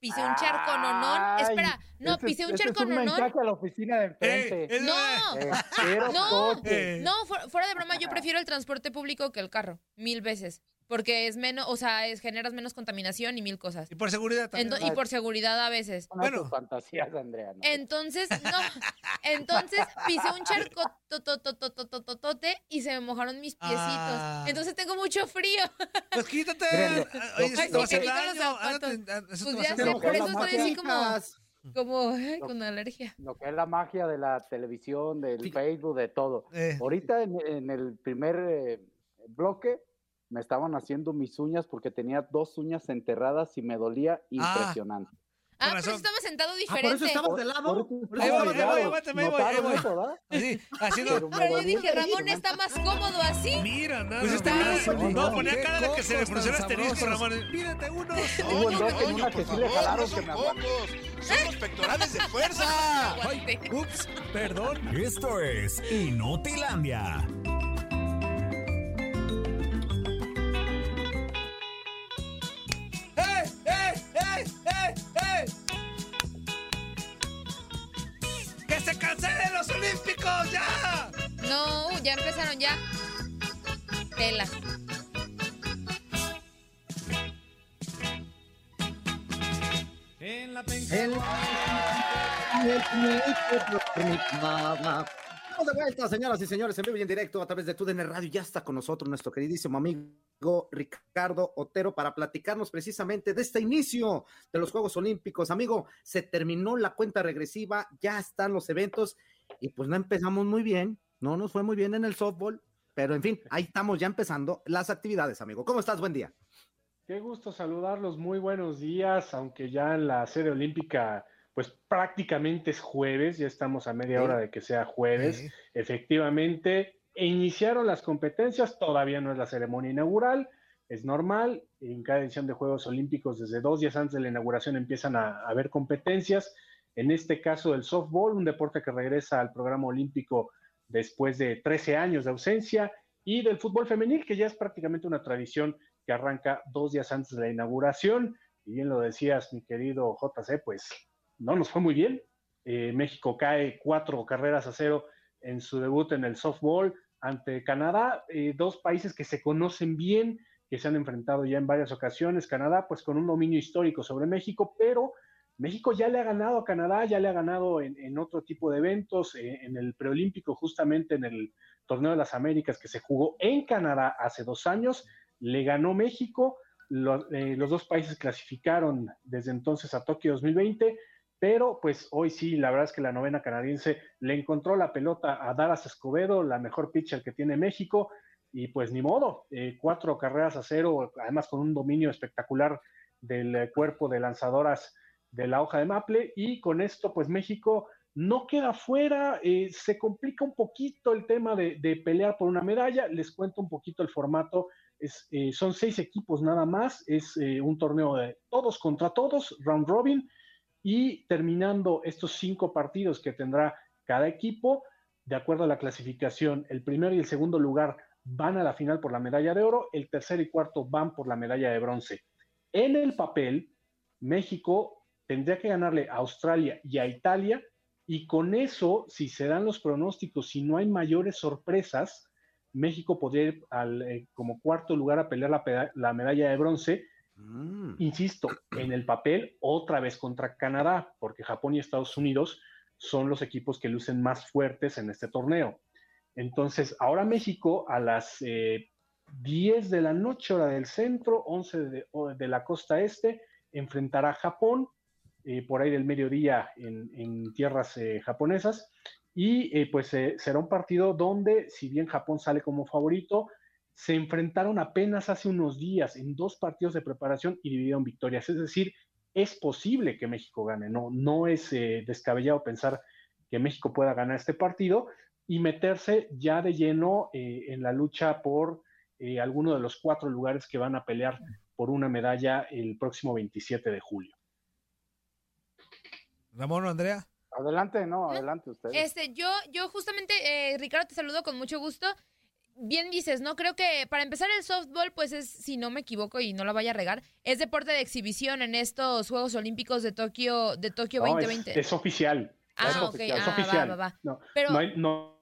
E: pisé un charco nonón. Espera, no,
C: ese-
E: pisé un charco
C: es un
E: nonón.
C: mensaje a la oficina de enfrente.
A: es
E: No,
C: Eh, quiero
E: No.
A: Eh.
E: no, fu- fuera de broma, yo prefiero el transporte público que el carro, mil veces. Porque es menos, o sea, es, generas menos contaminación y mil cosas.
A: Y por seguridad también.
E: Ento- y por seguridad a veces.
C: Son
A: Bueno.
C: fantasías, Andrea. ¿no?
E: Entonces, no, entonces pisé un charco tototototototote y se me mojaron mis piecitos.
A: Ah.
E: Entonces tengo mucho frío.
A: Pues quítate. Oye, eso te va a hacer daño. ah, eso
E: Pues ya sé, por eso estoy así como, como ay, con alergia.
C: Lo que es la magia de la televisión, del
D: Sí.
C: Facebook, de todo.
A: Eh,
C: Ahorita en, en el primer eh, bloque me estaban haciendo mis uñas porque tenía dos uñas enterradas y me dolía impresionante.
E: Ah,
A: Con
E: pero
A: razón.
E: estaba sentado
D: Ah, por
E: diferente.
D: eso estabas de
C: Por
D: lado.
C: eso
D: Por eso
A: Ahí voy, ahí voy, ahí voy, ahí
C: ¿Notaron
A: voy.
C: eso, verdad?
A: Así, así no.
C: Pero me
E: yo dije, Ramón está más cómodo así.
G: Mira, nada
A: Pues
G: más.
A: no, ponía cara de que se le frunció el asterisco. Ramón. Pídete uno.
C: Hubo dos en una que sí le jalaron que me
H: los pectorales de fuerza.
G: Ups, perdón. Esto es Inutilandia.
A: Ya
E: empezaron ya. Tela.
D: El- Estamos de vuelta, señoras y señores, en vivo y en directo a través de TUDN Radio. Ya está con nosotros nuestro queridísimo amigo Ricardo Otero para platicarnos precisamente de este inicio de los Juegos Olímpicos. Amigo, se terminó la cuenta regresiva, ya están los eventos y pues no empezamos muy bien, no nos fue muy bien en el softball, pero en fin, ahí estamos ya empezando las actividades, amigo. ¿Cómo estás? Buen día.
I: Qué gusto saludarlos, muy buenos días, aunque ya en la sede olímpica pues prácticamente es jueves, ya estamos a media
D: Sí.
I: hora de que sea jueves.
A: Sí.
I: Efectivamente, iniciaron las competencias, todavía no es la ceremonia inaugural, es normal, en cada edición de Juegos Olímpicos desde dos días antes de la inauguración empiezan a, a haber competencias, en este caso del softball, un deporte que regresa al programa olímpico después de 13 años de ausencia, y del fútbol femenil, que ya es prácticamente una tradición que arranca dos días antes de la inauguración. Y bien lo decías, mi querido JC, pues no nos fue muy bien. Eh, México cae cuatro carreras a cero en su debut en el softball ante Canadá, eh, dos países que se conocen bien, que se han enfrentado ya en varias ocasiones. Canadá, pues con un dominio histórico sobre México, pero México ya le ha ganado a Canadá, ya le ha ganado en, en otro tipo de eventos, eh, en el preolímpico, justamente en el Torneo de las Américas que se jugó en Canadá hace dos años, le ganó México. Lo- eh, los dos países clasificaron desde entonces a Tokio 2020, pero pues hoy sí, la verdad es que la novena canadiense le encontró la pelota a Dallas Escobedo, la mejor pitcher que tiene México, y pues ni modo, eh, cuatro carreras a cero, además con un dominio espectacular del eh, cuerpo de lanzadoras de la hoja de maple, y con esto pues México no queda fuera, eh, se complica un poquito el tema de, de pelear por una medalla, les cuento un poquito el formato, es, eh, son seis equipos nada más, es eh, un torneo de todos contra todos, round robin, y terminando estos cinco partidos que tendrá cada equipo, de acuerdo a la clasificación, el primero y el segundo lugar van a la final por la medalla de oro, el tercer y cuarto van por la medalla de bronce. En el papel, México tendría que ganarle a Australia y a Italia, y con eso, si se dan los pronósticos, si no hay mayores sorpresas, México podría ir al, eh, como cuarto lugar a pelear la, medalla de bronce,
D: Mm.
I: insisto, en el papel otra vez contra Canadá, porque Japón y Estados Unidos son los equipos que lucen más fuertes en este torneo. Entonces, ahora México a las eh, 10 de la noche, hora del centro, 11 de, de la costa este, enfrentará a Japón, eh, por ahí del mediodía en, tierras eh, japonesas, y eh, pues será un partido donde, si bien Japón sale como favorito, se enfrentaron apenas hace unos días en dos partidos de preparación y dividieron victorias. Es decir, es posible que México gane, no, no es descabellado pensar que México pueda ganar este partido y meterse ya de lleno en la lucha por alguno de los cuatro lugares que van a pelear por una medalla el próximo 27 de julio.
A: Ramón o Andrea.
C: Adelante, no, adelante ustedes.
E: Este, yo, yo justamente, eh, Ricardo, te saludo con mucho gusto. Bien dices, ¿no? Creo que para empezar el softball, pues es, si no me equivoco y no la vaya a regar, es deporte de exhibición en estos Juegos Olímpicos de Tokio, de Tokio
I: No, es-
E: 2020.
I: es, oficial.
E: Ah,
I: es
E: ok,
I: oficial.
E: ah, va,
I: oficial.
E: va, va.
I: No,
E: Pero-
I: no hay, no-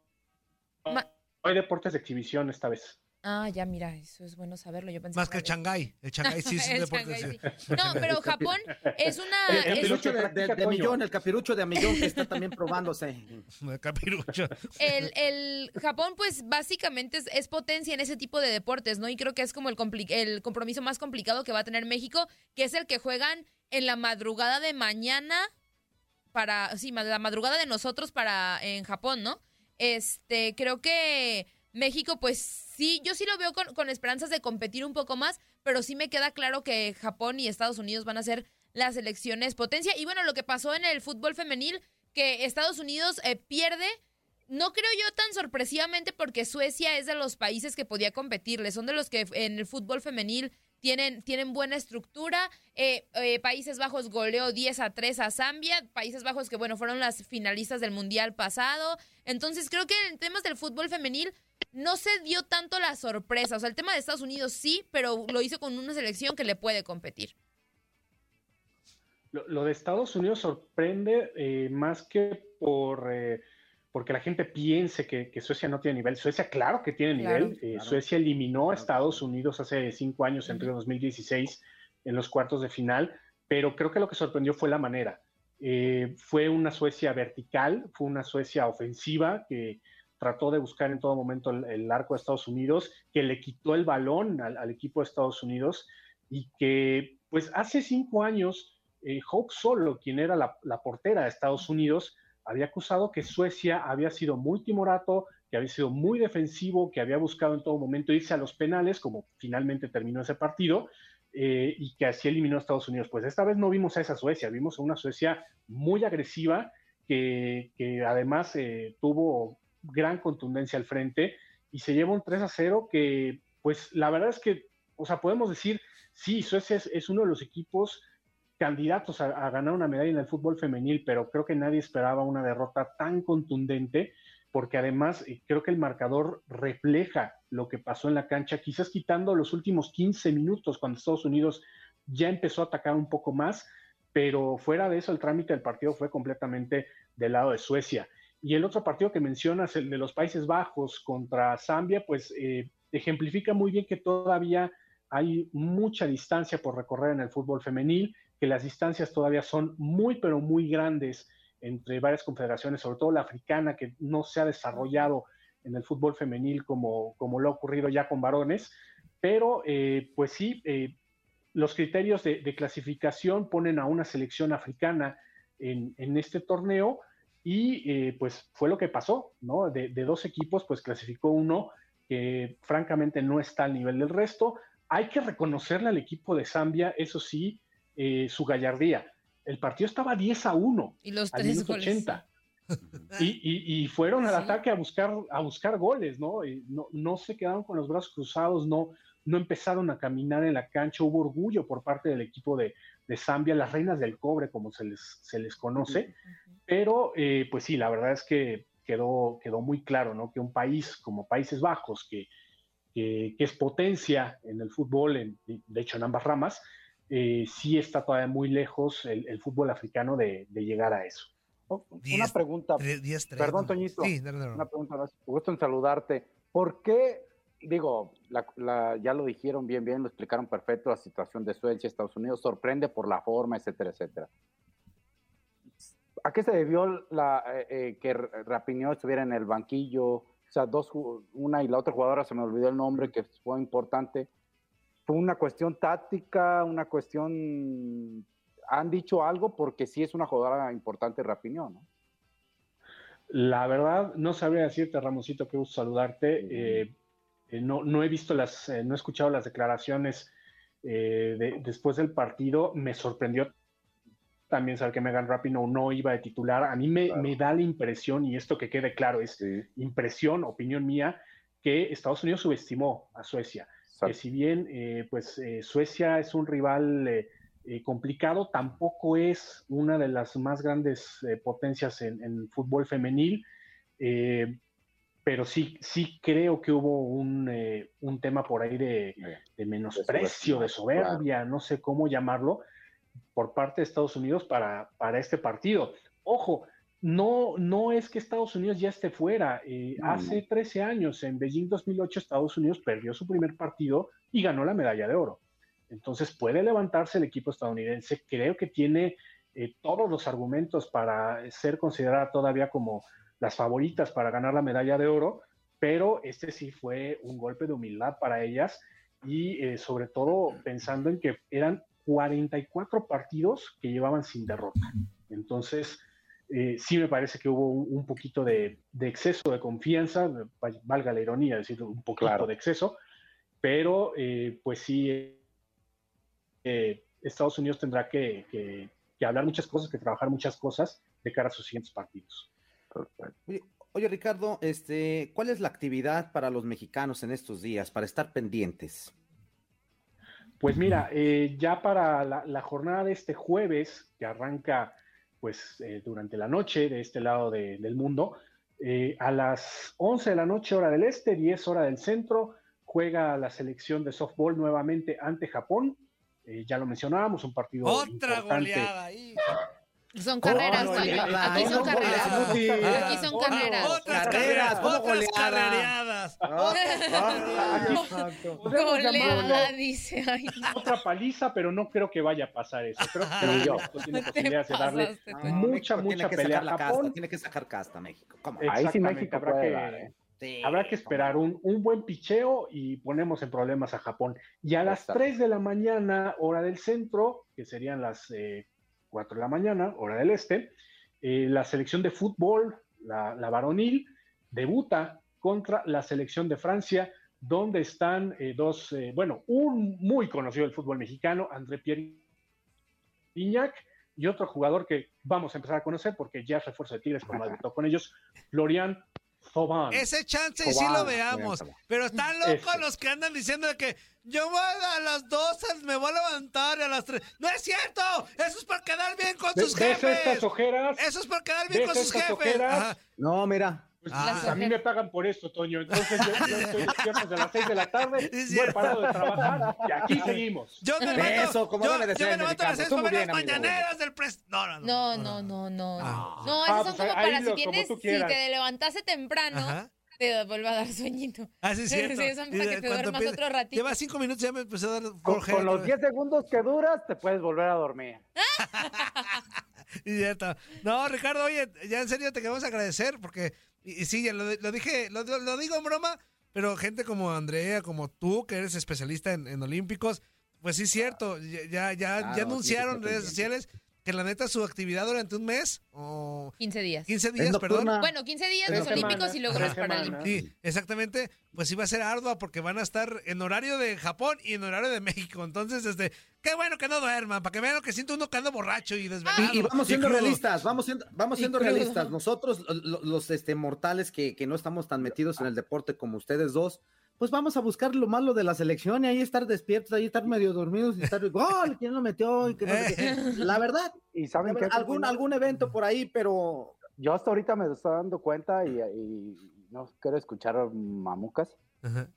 E: Ma-
I: no hay deportes de exhibición esta vez.
E: Ah, ya, mira, eso es bueno saberlo. Yo pensé
A: Más que el Shanghái. El Shanghái sí es un deporte. Sí.
E: No, pero Japón es una...
D: El
I: el
E: es-
D: capirucho de, de- millón, el capirucho de millón que está también probándose.
A: El capirucho.
E: el, el Japón, pues básicamente es, es potencia en ese tipo de deportes, ¿no? Y creo que es como el, compli- el compromiso más complicado que va a tener México, que es el que juegan en la madrugada de mañana para, sí, la madrugada de nosotros para en Japón, ¿no? Este, creo que México, pues sí, yo sí lo veo con, esperanzas de competir un poco más, pero sí me queda claro que Japón y Estados Unidos van a ser las elecciones potencia. Y bueno, lo que pasó en el fútbol femenil, que Estados Unidos eh, pierde, no creo yo tan sorpresivamente porque Suecia es de los países que podía competirle, son de los que en el fútbol femenil tienen, tienen buena estructura. Eh, eh, Países Bajos goleó 10 a 3 a Zambia, Países Bajos que bueno, fueron las finalistas del Mundial pasado. Entonces creo que en temas del fútbol femenil no se dio tanto la sorpresa. O sea, el tema de Estados Unidos sí, pero lo hizo con una selección que le puede competir.
I: Lo, lo de Estados Unidos sorprende eh, más que por eh, porque la gente piense que, que Suecia no tiene nivel. Suecia, claro que tiene
E: Claro.
I: nivel. Eh. Suecia eliminó a. Estados Unidos hace cinco años, en Río 2016, en los cuartos de final, pero creo que lo que sorprendió fue la manera. Eh, fue una Suecia vertical, fue una Suecia ofensiva que trató de buscar en todo momento el, arco de Estados Unidos, que le quitó el balón al, equipo de Estados Unidos y que pues hace cinco años eh, Hope Solo, quien era la, portera de Estados Unidos, había acusado que Suecia había sido muy timorato, que había sido muy defensivo, que había buscado en todo momento irse a los penales, como finalmente terminó ese partido, eh, y que así eliminó a Estados Unidos. Pues esta vez no vimos a esa Suecia, vimos a una Suecia muy agresiva, que, que además eh, tuvo gran contundencia al frente y se lleva un 3 a 0 que, pues la verdad es que, o sea, podemos decir, sí, Suecia es, uno de los equipos candidatos a, a, ganar una medalla en el fútbol femenil, pero creo que nadie esperaba una derrota tan contundente, porque además eh, creo que el marcador refleja lo que pasó en la cancha, quizás quitando los últimos 15 minutos cuando Estados Unidos ya empezó a atacar un poco más, pero fuera de eso el trámite del partido fue completamente del lado de Suecia. Y el otro partido que mencionas, el de los Países Bajos contra Zambia, pues eh, ejemplifica muy bien que todavía hay mucha distancia por recorrer en el fútbol femenil, que las distancias todavía son muy, pero muy grandes entre varias confederaciones, sobre todo la africana, que no se ha desarrollado en el fútbol femenil como, como lo ha ocurrido ya con varones, pero eh, pues sí, eh, los criterios de, de, clasificación ponen a una selección africana en, en este torneo y eh, pues fue lo que pasó, ¿no? De, de, dos equipos, pues clasificó uno que francamente no está al nivel del resto. Hay que reconocerle al equipo de Zambia, eso sí, eh, su gallardía. El partido estaba 10 a 1
E: y los
I: al
E: tres
I: minuto
E: goles.
I: 80. Y, y, y, fueron al
E: Sí.
I: ataque a buscar, a buscar goles, ¿no? Y no, no se quedaron con los brazos cruzados, no, no empezaron a caminar en la cancha, hubo orgullo por parte del equipo de, de Zambia, las reinas del cobre, como se les, se les conoce, pero eh, pues sí, la verdad es que quedó, quedó muy claro, ¿no? Que un país como Países Bajos, que, que, que es potencia en el fútbol, en, de hecho en ambas ramas, eh, sí está todavía muy lejos el, el fútbol africano de, de, llegar a eso.
C: Oh, una pregunta.
A: 10,
C: Perdón, Toñito.
A: Sí, no, no, no.
C: Una pregunta más. Gusto en saludarte. ¿Por qué, digo, la, la, ya lo dijeron bien, bien, lo explicaron perfecto, la situación de Suecia, Estados Unidos, sorprende por la forma, etcétera, etcétera. ¿A qué se debió la, eh, eh, que Rapiñó estuviera en el banquillo? O sea, dos, una y la otra jugadora, se me olvidó el nombre, que fue importante. ¿Fue una cuestión táctica, una cuestión... ¿Han dicho algo? Porque sí es una jugadora importante Rapiñó, ¿no?
I: La verdad, no sabría decirte, Ramoncito, qué gusto saludarte. Eh, eh, no, no, he visto las, eh, no he escuchado las declaraciones eh, de, después del partido. Me sorprendió también saber que Megan Rapinoe no iba de titular. A mí me, claro. me, da la impresión, y esto que quede claro, es sí. impresión, opinión mía, que Estados Unidos subestimó a Suecia. Que si bien, eh, pues Suecia es un rival complicado, tampoco es una de las más grandes potencias en, en, fútbol femenil, eh, pero sí, sí creo que hubo un, eh, un tema por ahí de, de menosprecio, de soberbia, claro. no sé cómo llamarlo, por parte de Estados Unidos para, para este partido. Ojo, no, no es que Estados Unidos ya esté fuera. Eh, no. Hace 13 años, en Beijing 2008, Estados Unidos perdió su primer partido y ganó la medalla de oro. Entonces puede levantarse el equipo estadounidense. Creo que tiene eh, todos los argumentos para ser considerada todavía como las favoritas para ganar la medalla de oro, pero este sí fue un golpe de humildad para ellas y eh, sobre todo pensando en que eran 44 partidos que llevaban sin derrota. Entonces, eh, sí me parece que hubo un, un poquito de, de, exceso de confianza, valga la ironía decir un poquito claro. de exceso, pero eh, pues sí Estados Unidos tendrá que, que, que, hablar muchas cosas, que trabajar muchas cosas de cara a sus siguientes partidos.
D: Oye, oye, Ricardo, este, ¿cuál es la actividad para los mexicanos en estos días, para estar pendientes?
I: Pues mira, eh, ya para la, la, jornada de este jueves, que arranca pues eh, durante la noche de este lado de, del mundo, eh, a las 11 de la noche hora del este, 10 hora del centro, juega la selección de softball nuevamente ante Japón eh, ya lo mencionábamos, un partido
A: otra goleada ahí.
E: Son
D: ¿Cómo
E: carreras,
D: no goleadas?
E: Aquí son carreras. Aquí son
I: Otro.
E: carreras.
A: Otras
D: Carreras, ¿cómo
A: otras
D: goleada?
E: dice. Ay, no.
I: otra paliza, pero no creo que vaya a pasar eso. Creo, que
C: yo.
I: Tiene posibilidades de darle
E: Toño.
I: mucha, mucha pelea a Japón.
D: tiene que sacar casta México.
I: Eh,
C: Ahí sí México
I: habrá
C: puede
I: que-
C: ¿eh?
D: Sí,
I: Habrá que esperar un, un buen picheo y ponemos en problemas a Japón. Y a las
C: Exacto.
I: 3 de la mañana, hora del centro, que serían las eh, 4 de la mañana, hora del este, eh, la selección de fútbol, la, la varonil, debuta contra la selección de Francia, donde están eh, dos, eh, bueno, un muy conocido del fútbol mexicano, André Pierre Iñac, y otro jugador que vamos a empezar a conocer porque ya es refuerzo de Tigres, como debutó con ellos, Florian
A: Ese chance sí
D: Cobán,
A: lo veamos. Pero están locos
I: Ese.
A: los que andan diciendo de que yo voy a las 12, me voy a levantar y a las 3. ¡No es cierto! Eso es por quedar bien con sus
I: ¿Ves estas
A: jefes.
I: ojeras?
A: Eso es por quedar bien
I: ¿Ves
A: con sus jefes.
D: No, mira.
I: Pues,
A: Ah.
I: a mí me pagan por esto, Toño. Entonces yo, yo estoy despierto desde las 6 de la tarde,
A: Sí,
I: no he
A: cierto.
I: parado de trabajar y aquí seguimos.
A: Yo me levanto,
D: Eso, como
A: yo,
D: debe de
A: yo
D: ser,
A: me levanto a las
D: Ricardo.
A: 6
D: Tú
A: para
D: muy
A: ver las
D: bien, amigo.
A: mañaneras del pres. No, no, no.
E: No, no, no, no.
A: Ah.
E: No,
I: Ah,
E: esos son
I: pues
E: como para
I: lo-
E: si
I: tú
E: si te levantaste temprano,
A: Ajá.
E: te vuelva a dar sueñito.
A: Ah, sí.
E: Sí, son
A: Y
E: para
A: de-
E: que te duermas otro ratito.
A: Lleva 5 minutos y ya me empezó a dar
C: Con, con los 10 segundos que duras, te puedes volver a dormir.
A: Y ya está. No, Ricardo, oye, ya en serio te queremos agradecer porque, y, y sí, ya lo, lo dije, lo, lo digo en broma, pero gente como Andrea, como tú, que eres especialista en, en olímpicos, pues sí es cierto, ya, ya, ya,
D: Claro,
A: ya anunciaron redes sociales que la neta su actividad durante un mes o
E: 15 días.
A: 15
D: Es
A: días, perdón.
D: nocturna.
E: Bueno, 15 días los olímpicos y luego los paralímpicos.
A: Sí, exactamente. Pues iba a ser ardua porque van a estar en horario de Japón y en horario de México. Entonces, este, qué bueno que no duerman, para que vean lo que siente uno que anda borracho y desvelado.
D: Y, y vamos siendo realistas, vamos siendo, vamos siendo realistas. Nosotros, lo- los este, mortales que, que no estamos tan metidos en el deporte como ustedes dos, pues vamos a buscar lo malo de la selección y ahí estar despiertos, ahí estar medio dormidos y estar, gol, ¿quién lo metió? Y que no sé qué. La verdad,
C: Y saben que
D: verdad, algún, algún evento por ahí, pero
C: yo hasta ahorita me estoy dando cuenta y, y no quiero escuchar mamucas,
A: Ajá.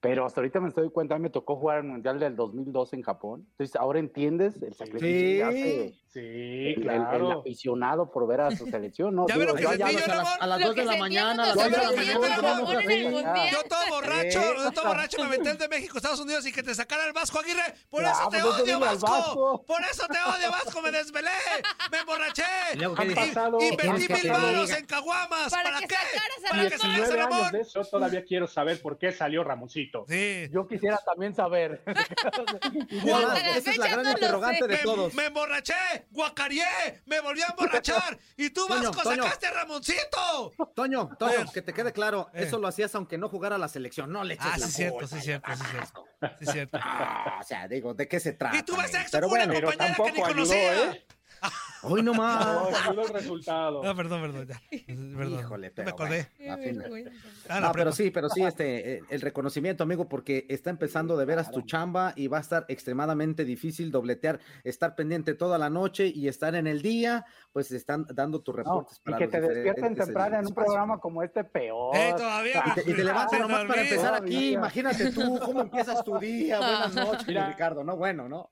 C: Pero hasta ahorita me estoy dando cuenta, me tocó jugar el Mundial del 2002 en Japón. Entonces, ahora entiendes el sacrificio que hace
I: Sí,
C: el, el- el
I: claro.
C: aficionado por ver a su selección, ¿no?
A: Ya
C: Digo,
A: vieron que
C: yo ya-
A: pillo,
D: a las,
A: Ramón.
D: a las
E: Lo
D: 2 de la mañana, a las 2 de la mañana,
E: a el.
A: Yo todo borracho,
C: Sí.
A: yo todo borracho me metí el de México, Estados Unidos y que te sacara el Vasco Aguirre. Por
C: Ya,
A: eso te
C: pues
A: odio, Vasco.
C: Vasco.
A: Por eso te odio, Vasco. Me desvelé, me emborraché.
D: Y
A: Invertí
D: ¿Qué
A: mil varos en caguamas.
E: Para
A: ¿Para,
E: que
A: qué?
E: sacaras a
A: Para que
E: Ramón.
A: salgas a
I: 19 años
A: Ramón.
I: de eso, yo todavía quiero saber por qué salió Ramoncito.
A: Sí.
C: yo quisiera también saber.
D: Esa es la gran
E: no
D: interrogante de
A: Me,
D: todos.
A: me emborraché, guacareé, me volví a emborrachar. Y tú,
D: Toño,
A: Vasco,
D: Toño.
A: sacaste a Ramoncito.
D: Toño, Toño, que te quede claro,
A: Eh.
D: eso lo hacías aunque no jugara la selección, no le eches
A: Ah,
D: la
A: sí, cierto,
D: culpa.
A: sí, cierto, sí, cierto. Sí, cierto.
D: Ah, o sea, digo, ¿de qué se trata?
A: Y tú
D: Pero
A: con una
D: bueno,
A: compañera que ni
I: ayudó,
A: conocía.
I: ¿eh?
D: Hoy no
I: No,
D: más.
I: ayudó el resultado.
A: No, perdón, perdón, ya. Perdón.
D: Híjole,
A: No
D: pero
A: me acordé.
D: bueno,
A: Ah,
D: No, pero sí, pero sí, este, eh, el reconocimiento, amigo, porque está empezando de veras tu chamba y va a estar extremadamente difícil dobletear, estar pendiente toda la noche y estar en el día, pues están dando tus
C: No,
D: reportes
C: y
D: para
C: que
D: los
C: te despierten temprano en un programa como este, peor.
A: Eh, todavía.
D: Y te, y te levantas nomás para empezar aquí, imagínate tú cómo empiezas tu día, buenas noches,
I: Mira.
D: Ricardo, no, bueno, ¿no?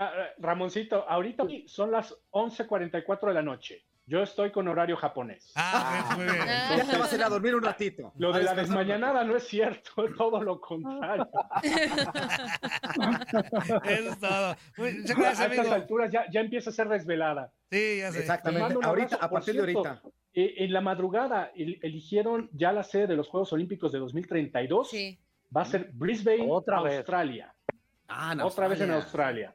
I: Ah, ah, Ramoncito, ahorita son las 11:44 de la noche. Yo estoy con horario japonés.
A: Ah, muy bien.
E: Ah.
D: Ya te vas a ir a dormir un ratito.
I: Lo de
D: A
I: la desmañanada no es cierto, es todo lo contrario.
A: Eso es todo.
I: A estas alturas ya, ya empieza a ser desvelada.
A: Sí, ya sé.
I: Les
D: Exactamente, ahorita,
I: abrazo.
D: a partir de ahorita.
I: eh, en la madrugada el- eligieron ya la sede de los Juegos Olímpicos de 2032.
E: Sí.
I: Va a ser Brisbane,
C: Otra vez.
I: Australia.
D: Ah, en
I: Otra vez en
D: Australia.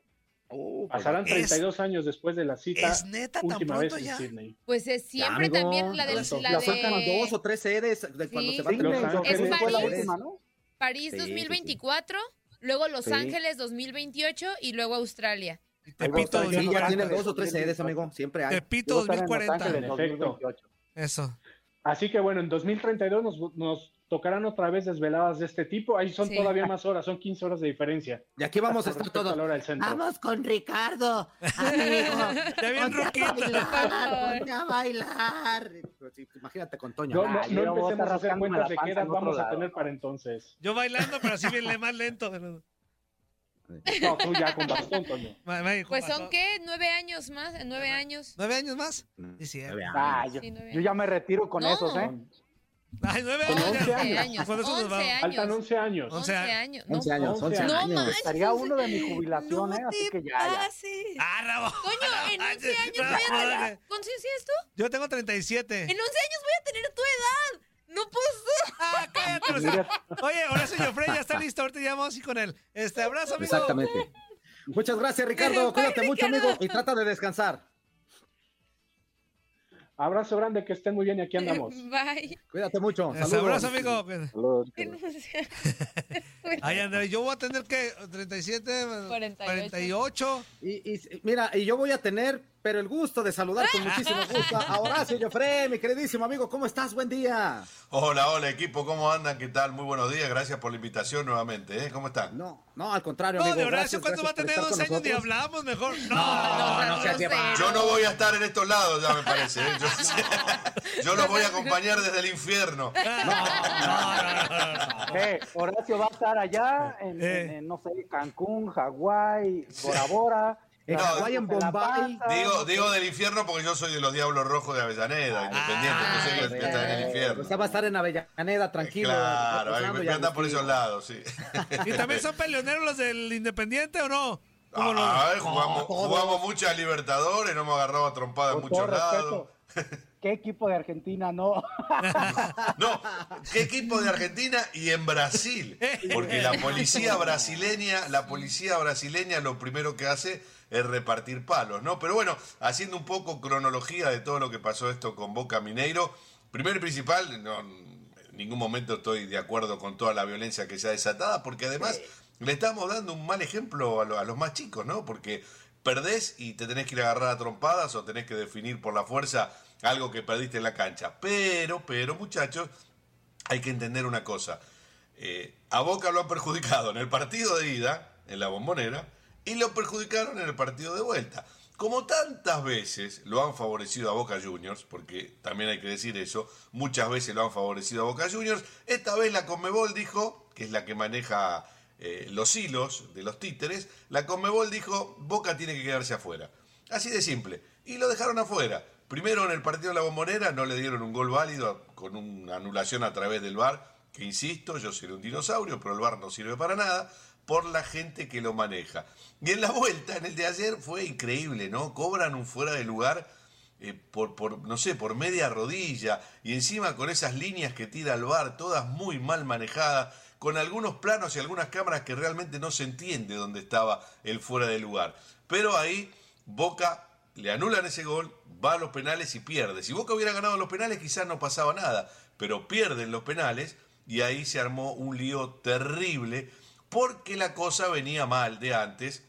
D: Oh,
I: Pasarán
A: Es-
I: 32 años después de la cita.
A: ¿Es neta tan
I: última vez
A: pronto
I: en
A: ya?
I: Sydney.
E: Pues es siempre también la, del,
D: eso.
E: la
D: Ya faltan
E: de
D: dos o tres sedes de cuando
E: Sí.
D: se va
I: Los. Ángeles.
C: Sydney fue la
E: París.
C: última, ¿no?
E: París
D: Sí, sí, sí.
E: 2024, luego Los
D: Sí.
E: Ángeles 2028 y luego Australia.
A: Tepito
D: Sí, ya
A: 2040.
D: tienen dos o tres sedes, amigo, siempre hay.
A: Tepito
C: Yo voy a estar en Los
A: 2040.
C: Ángeles
I: En.
C: 2028.
A: Eso.
I: Así que bueno, en 2032 nos, nos tocarán otra vez desveladas de este tipo. Ahí son
E: Sí.
I: todavía más horas, son 15 horas de diferencia.
D: Y aquí vamos a
I: Con
D: estar
I: a
D: todos. Vamos con Ricardo, amigo.
A: Ya bien
D: a
A: ruquito.
D: a bailar. Sí, Imagínate con Toño.
I: No,
C: Ah,
I: no,
C: yo
I: no
C: a
I: empecemos a hacer cuentas de qué edad vamos a
C: lado.
I: tener para entonces.
A: Yo bailando, pero así bien más lento.
I: No, tú ya con bastón, Toño.
E: Pues son qué, nueve años más, nueve años.
A: ¿Nueve años más? Sí, sí.
D: Nueve
C: Ah, yo,
E: Sí, nueve
C: yo ya me retiro con
E: No.
C: esos, ¿eh?
A: Ay, nueve
I: Con
A: años.
I: 11
A: ya.
I: años.
E: años.
A: Con eso nos
E: 11
A: vamos.
E: años.
I: Faltan 11 años.
A: Once
E: 11
A: años.
E: años. No,
D: 11 años, 11
I: No
D: años.
E: manches.
C: Estaría uno de mi jubilación, ¿eh? Así que ya, ya.
E: pases.
A: Ah, Ramón.
E: Coño, en 11 años voy a tener... ¿Cuántos años tienes tú?
A: Yo tengo 37.
E: En 11 años voy a tener tu edad. No puedo ser.
A: Ah, cállate.
C: Mira,
A: Oye, Horacio Joffrey ya está listo. Ahorita ya vamos así con él. Este abrazo, amigo.
D: Exactamente. Muchas gracias, Ricardo. Cuídate mucho, amigo, y trata de descansar.
I: Abrazo grande, que estén muy bien y aquí andamos.
E: Bye.
D: Cuídate mucho. Saludos.
A: abrazo, amigo.
C: saludos.
E: En 11
A: Ay, André, yo voy a tener que 37,
E: 48.
A: 48.
D: Y, y- mira, y yo voy a tener, pero el gusto de saludar con muchísimo gusto a Horacio Joffre, mi queridísimo amigo. ¿Cómo estás? Buen día.
J: Hola, hola equipo, ¿cómo andan? ¿Qué tal? Muy buenos días, gracias por la invitación nuevamente, ¿eh? ¿Cómo están?
D: No, no, al contrario,
A: No,
D: amigo.
A: de Horacio, ¿cuánto va a tener? Dos años ni hablamos mejor. No,
E: No,
D: no seas llevado.
J: Yo no voy a estar en estos lados, ya me parece, ¿eh? Yo, yo los voy a acompañar desde el infierno.
C: Eh, Horacio va a estar allá en,
A: Eh.
C: en- en, no sé, Cancún, Hawái, Bora Bora.
D: En
J: No,
D: Hawái, en Bombay.
J: Digo, digo del infierno porque yo soy de los Diablos Rojos de Avellaneda, independiente, entonces ellos están en el infierno.
D: Usted va a estar en Avellaneda, tranquilo.
J: Claro, ahí me anda por esos lados, sí.
A: ¿Y también son peleoneros los del Independiente o no? ¿Cómo los-
J: Ay, jugamos,
D: No, todos.
J: jugamos muchas Libertadores, no hemos agarrado a trompada en muchos lados.
C: ¿Qué equipo de Argentina no?
J: No, ¿qué equipo de Argentina y en Brasil? Porque la policía brasileña, la policía brasileña lo primero que hace es repartir palos, ¿no? Pero bueno, haciendo un poco cronología de todo lo que pasó esto con Boca Mineiro, primero y principal, no, en ningún momento estoy de acuerdo con toda la violencia que se ha desatada, porque además le estamos dando un mal ejemplo a, lo- a los más chicos, ¿no? Porque perdés y te tenés que ir a agarrar a trompadas o tenés que definir por la fuerza algo que perdiste en la cancha. Pero, pero, muchachos, hay que entender una cosa. Eh, a Boca lo han perjudicado en el partido de ida, en la bombonera, y lo perjudicaron en el partido de vuelta. Como tantas veces lo han favorecido a Boca Juniors, porque también hay que decir eso, muchas veces lo han favorecido a Boca Juniors, esta vez la Conmebol dijo, que es la que maneja eh, los hilos de los títeres, la Conmebol dijo, Boca tiene que quedarse afuera. Así de simple. Y lo dejaron afuera. Primero en el partido de la bombonera no le dieron un gol válido con una anulación a través del VAR, que insisto, yo seré un dinosaurio, pero el VAR no sirve para nada, por la gente que lo maneja. Y en la vuelta, en el de ayer, fue increíble, ¿no? Cobran un fuera de lugar eh, por, por, no sé, por media rodilla, y encima con esas líneas que tira el VAR, todas muy mal manejadas, con algunos planos y algunas cámaras que realmente no se entiende dónde estaba el fuera de lugar. Pero ahí Boca le anulan ese gol, va a los penales y pierde. Si Boca hubiera ganado los penales quizás no pasaba nada, pero pierden los penales y ahí se armó un lío terrible porque la cosa venía mal de antes,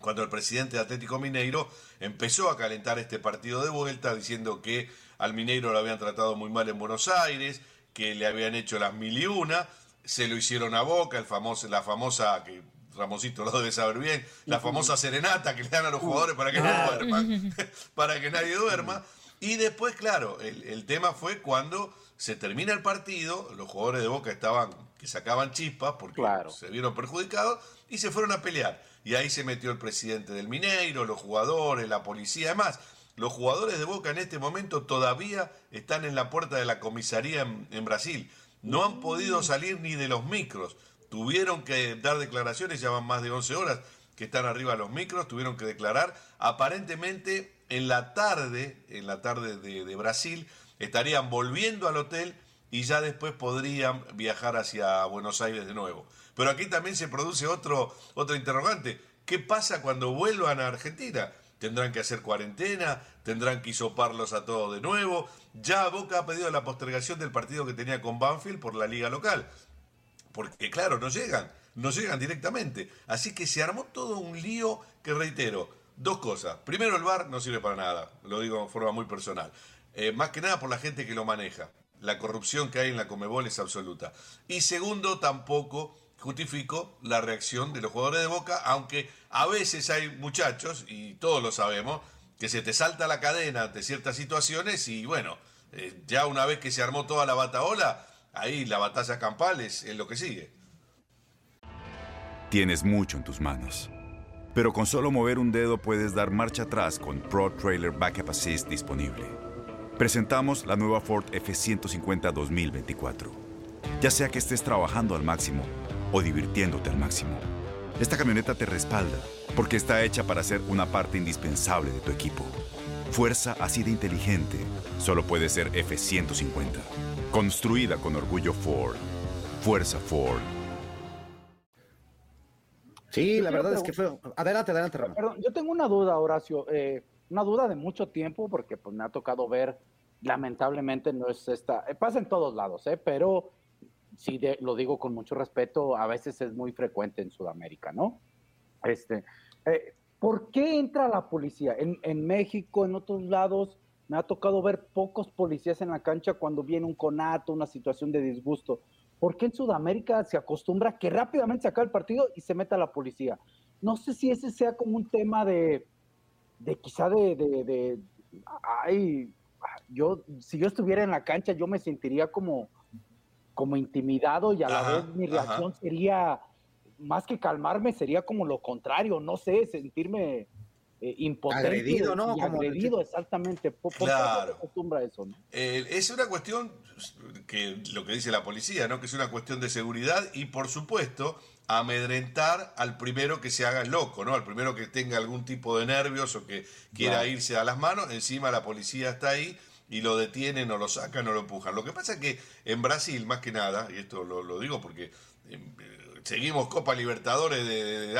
J: cuando el presidente de Atlético Mineiro empezó a calentar este partido de vuelta diciendo que al Mineiro lo habían tratado muy mal en Buenos Aires, que le habían hecho las mil y una, se lo hicieron a Boca, el famoso, la famosa, que Ramosito lo debe saber bien, la famosa serenata que le dan a los jugadores para que no duerman, para que nadie duerma. Y después, claro, el, el tema fue cuando se termina el partido, los jugadores de Boca estaban que sacaban chispas porque
C: Claro.
J: se vieron perjudicados y se fueron a pelear. Y ahí se metió el presidente del Mineiro, los jugadores, la policía, además. Los jugadores de Boca en este momento todavía están en la puerta de la comisaría en, en Brasil. No han podido salir ni de los micros. Tuvieron que dar declaraciones, ya van más de 11 horas que están arriba los micros, tuvieron que declarar. Aparentemente en la tarde, en la tarde de, de Brasil, estarían volviendo al hotel y ya después podrían viajar hacia Buenos Aires de nuevo. Pero aquí también se produce otro, otro interrogante. ¿Qué pasa cuando vuelvan a Argentina? ¿Tendrán que hacer cuarentena? ¿Tendrán que hisoparlos a todos de nuevo? Ya Boca ha pedido la postergación del partido que tenía con Banfield por la liga local. Porque claro, no llegan, no llegan directamente. Así que se armó todo un lío que reitero, dos cosas. Primero el VAR no sirve para nada, lo digo de forma muy personal. Eh, más que nada por la gente que lo maneja. La corrupción que hay en la Comebol es absoluta. Y segundo, tampoco justifico la reacción de los jugadores de Boca, aunque a veces hay muchachos, y todos lo sabemos, que se te salta la cadena ante ciertas situaciones y bueno, eh, ya una vez que se armó toda la bataola, ahí la batalla campal es, es lo que sigue.
K: Tienes mucho en tus manos. Pero con solo mover un dedo puedes dar marcha atrás con Pro Trailer Backup Assist disponible. Presentamos la nueva Ford F150 2024. Ya sea que estés trabajando al máximo o divirtiéndote al máximo, esta camioneta te respalda porque está hecha para ser una parte indispensable de tu equipo. Fuerza así de inteligente solo puede ser F150. Construida con orgullo Ford. Fuerza Ford.
D: Sí,
C: Yo
D: la verdad es que fue. Adelante, adelante, Ramón.
C: Perdón, yo tengo una duda, Horacio, eh, una duda de mucho tiempo, porque pues me ha tocado ver, lamentablemente no es esta, eh, pasa en todos lados, eh, pero sí de- lo digo con mucho respeto, a veces es muy frecuente en Sudamérica, ¿no? Este, eh, ¿por qué entra la policía? En, en México, en otros lados, me ha tocado ver pocos policías en la cancha cuando viene un conato, una situación de disgusto. ¿Por qué en Sudamérica se acostumbra que rápidamente se el partido y se meta la policía? No sé si ese sea como un tema de, de quizá de, de, de- ay, yo, si yo estuviera en la cancha, yo me sentiría como, como intimidado y a la
J: Ajá,
C: vez mi
J: ajá.
C: reacción sería, más que calmarme, sería como lo contrario, no sé, sentirme eh, impotente
D: Agredido, ¿no?
C: y
D: Como-
C: agredido, exactamente. ¿Por,
J: Claro.
C: se acostumbra a eso? no?
J: Eh, es una cuestión que lo que dice la policía, ¿no? Que es una cuestión de seguridad y por supuesto amedrentar al primero que se haga el loco, ¿no? Al primero que tenga algún tipo de nervios o que quiera irse a las manos, encima la policía está ahí y lo detienen o lo sacan o lo empujan. Lo que pasa es que en Brasil, más que nada, y esto lo, lo digo porque eh, seguimos Copa Libertadores de,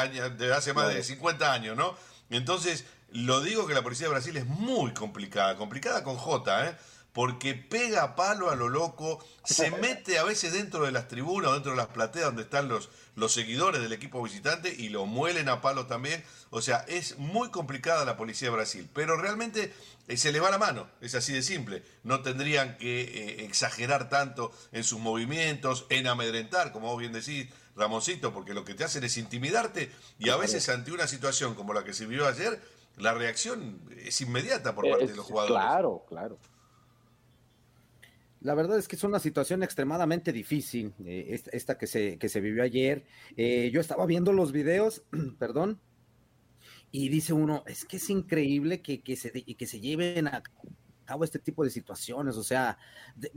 J: hace más de
C: Claro.
J: 50 años, ¿no? Entonces, lo digo que la policía de Brasil es muy complicada, complicada con J, ¿eh? Porque pega palo a lo loco, se mete a veces dentro de las tribunas, o dentro de las plateas donde están los, los seguidores del equipo visitante y lo muelen a palo también. O sea, es muy complicada la policía de Brasil, pero realmente eh, se le va la mano, es así de simple. No tendrían que eh, exagerar tanto en sus movimientos, en amedrentar, como vos bien decís, Ramoncito, porque lo que te hacen es intimidarte y a veces ante una situación como la que se vio ayer, la reacción es inmediata por parte de los jugadores.
C: Claro, claro.
D: La verdad es que es una situación extremadamente difícil, eh, esta, que, se, que se vivió ayer. Eh, yo estaba viendo los videos, perdón, y dice uno, es que es increíble que, que, se, que se lleven a cabo este tipo de situaciones. O sea,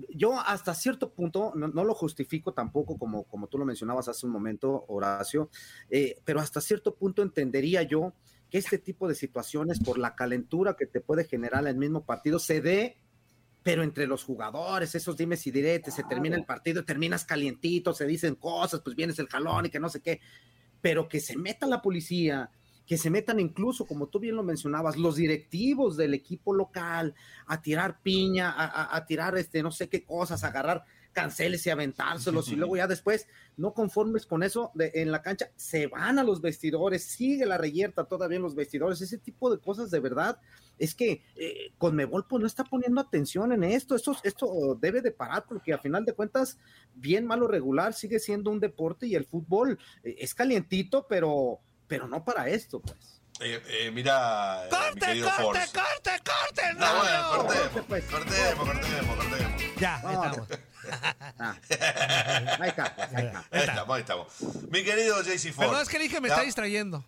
D: yo hasta cierto punto, no, no lo justifico tampoco como, como tú lo mencionabas hace un momento, Horacio, eh, pero hasta cierto punto entendería yo que este tipo de situaciones, por la calentura que te puede generar el mismo partido, se dé pero entre los jugadores, esos dimes y diretes, se termina el partido, terminas calientito, se dicen cosas, pues vienes el jalón y que no sé qué, pero que se meta la policía, que se metan incluso, como tú bien lo mencionabas, los directivos del equipo local a tirar piña, a, a- a tirar este, no sé qué cosas, a agarrar canceles y aventárselos, y luego ya después, no conformes con eso, de- en la cancha, se van a los vestidores, sigue la reyerta todavía en los vestidores, ese tipo de cosas de verdad, es que eh, Conmebol pues no está poniendo atención en esto, esto, esto debe de parar porque a final de cuentas, bien malo regular, sigue siendo un deporte y el fútbol eh, es calientito, pero, pero no para esto, pues.
J: Eh, eh, mira, eh, mi
A: ¡Corte, corte,
J: Force.
A: corte, corte!
J: No,
A: ¡No!
J: bueno, cortemos,
D: Corte, pues.
J: cortemos, cortemos, cortemos.
A: Ya, ahí
D: No,
A: estamos.
D: Ah, ahí está, pues, ahí está.
J: Ahí estamos, ahí estamos. Mi querido JC Ford.
A: Perdón, es que el Inge me
J: ya,
A: está distrayendo.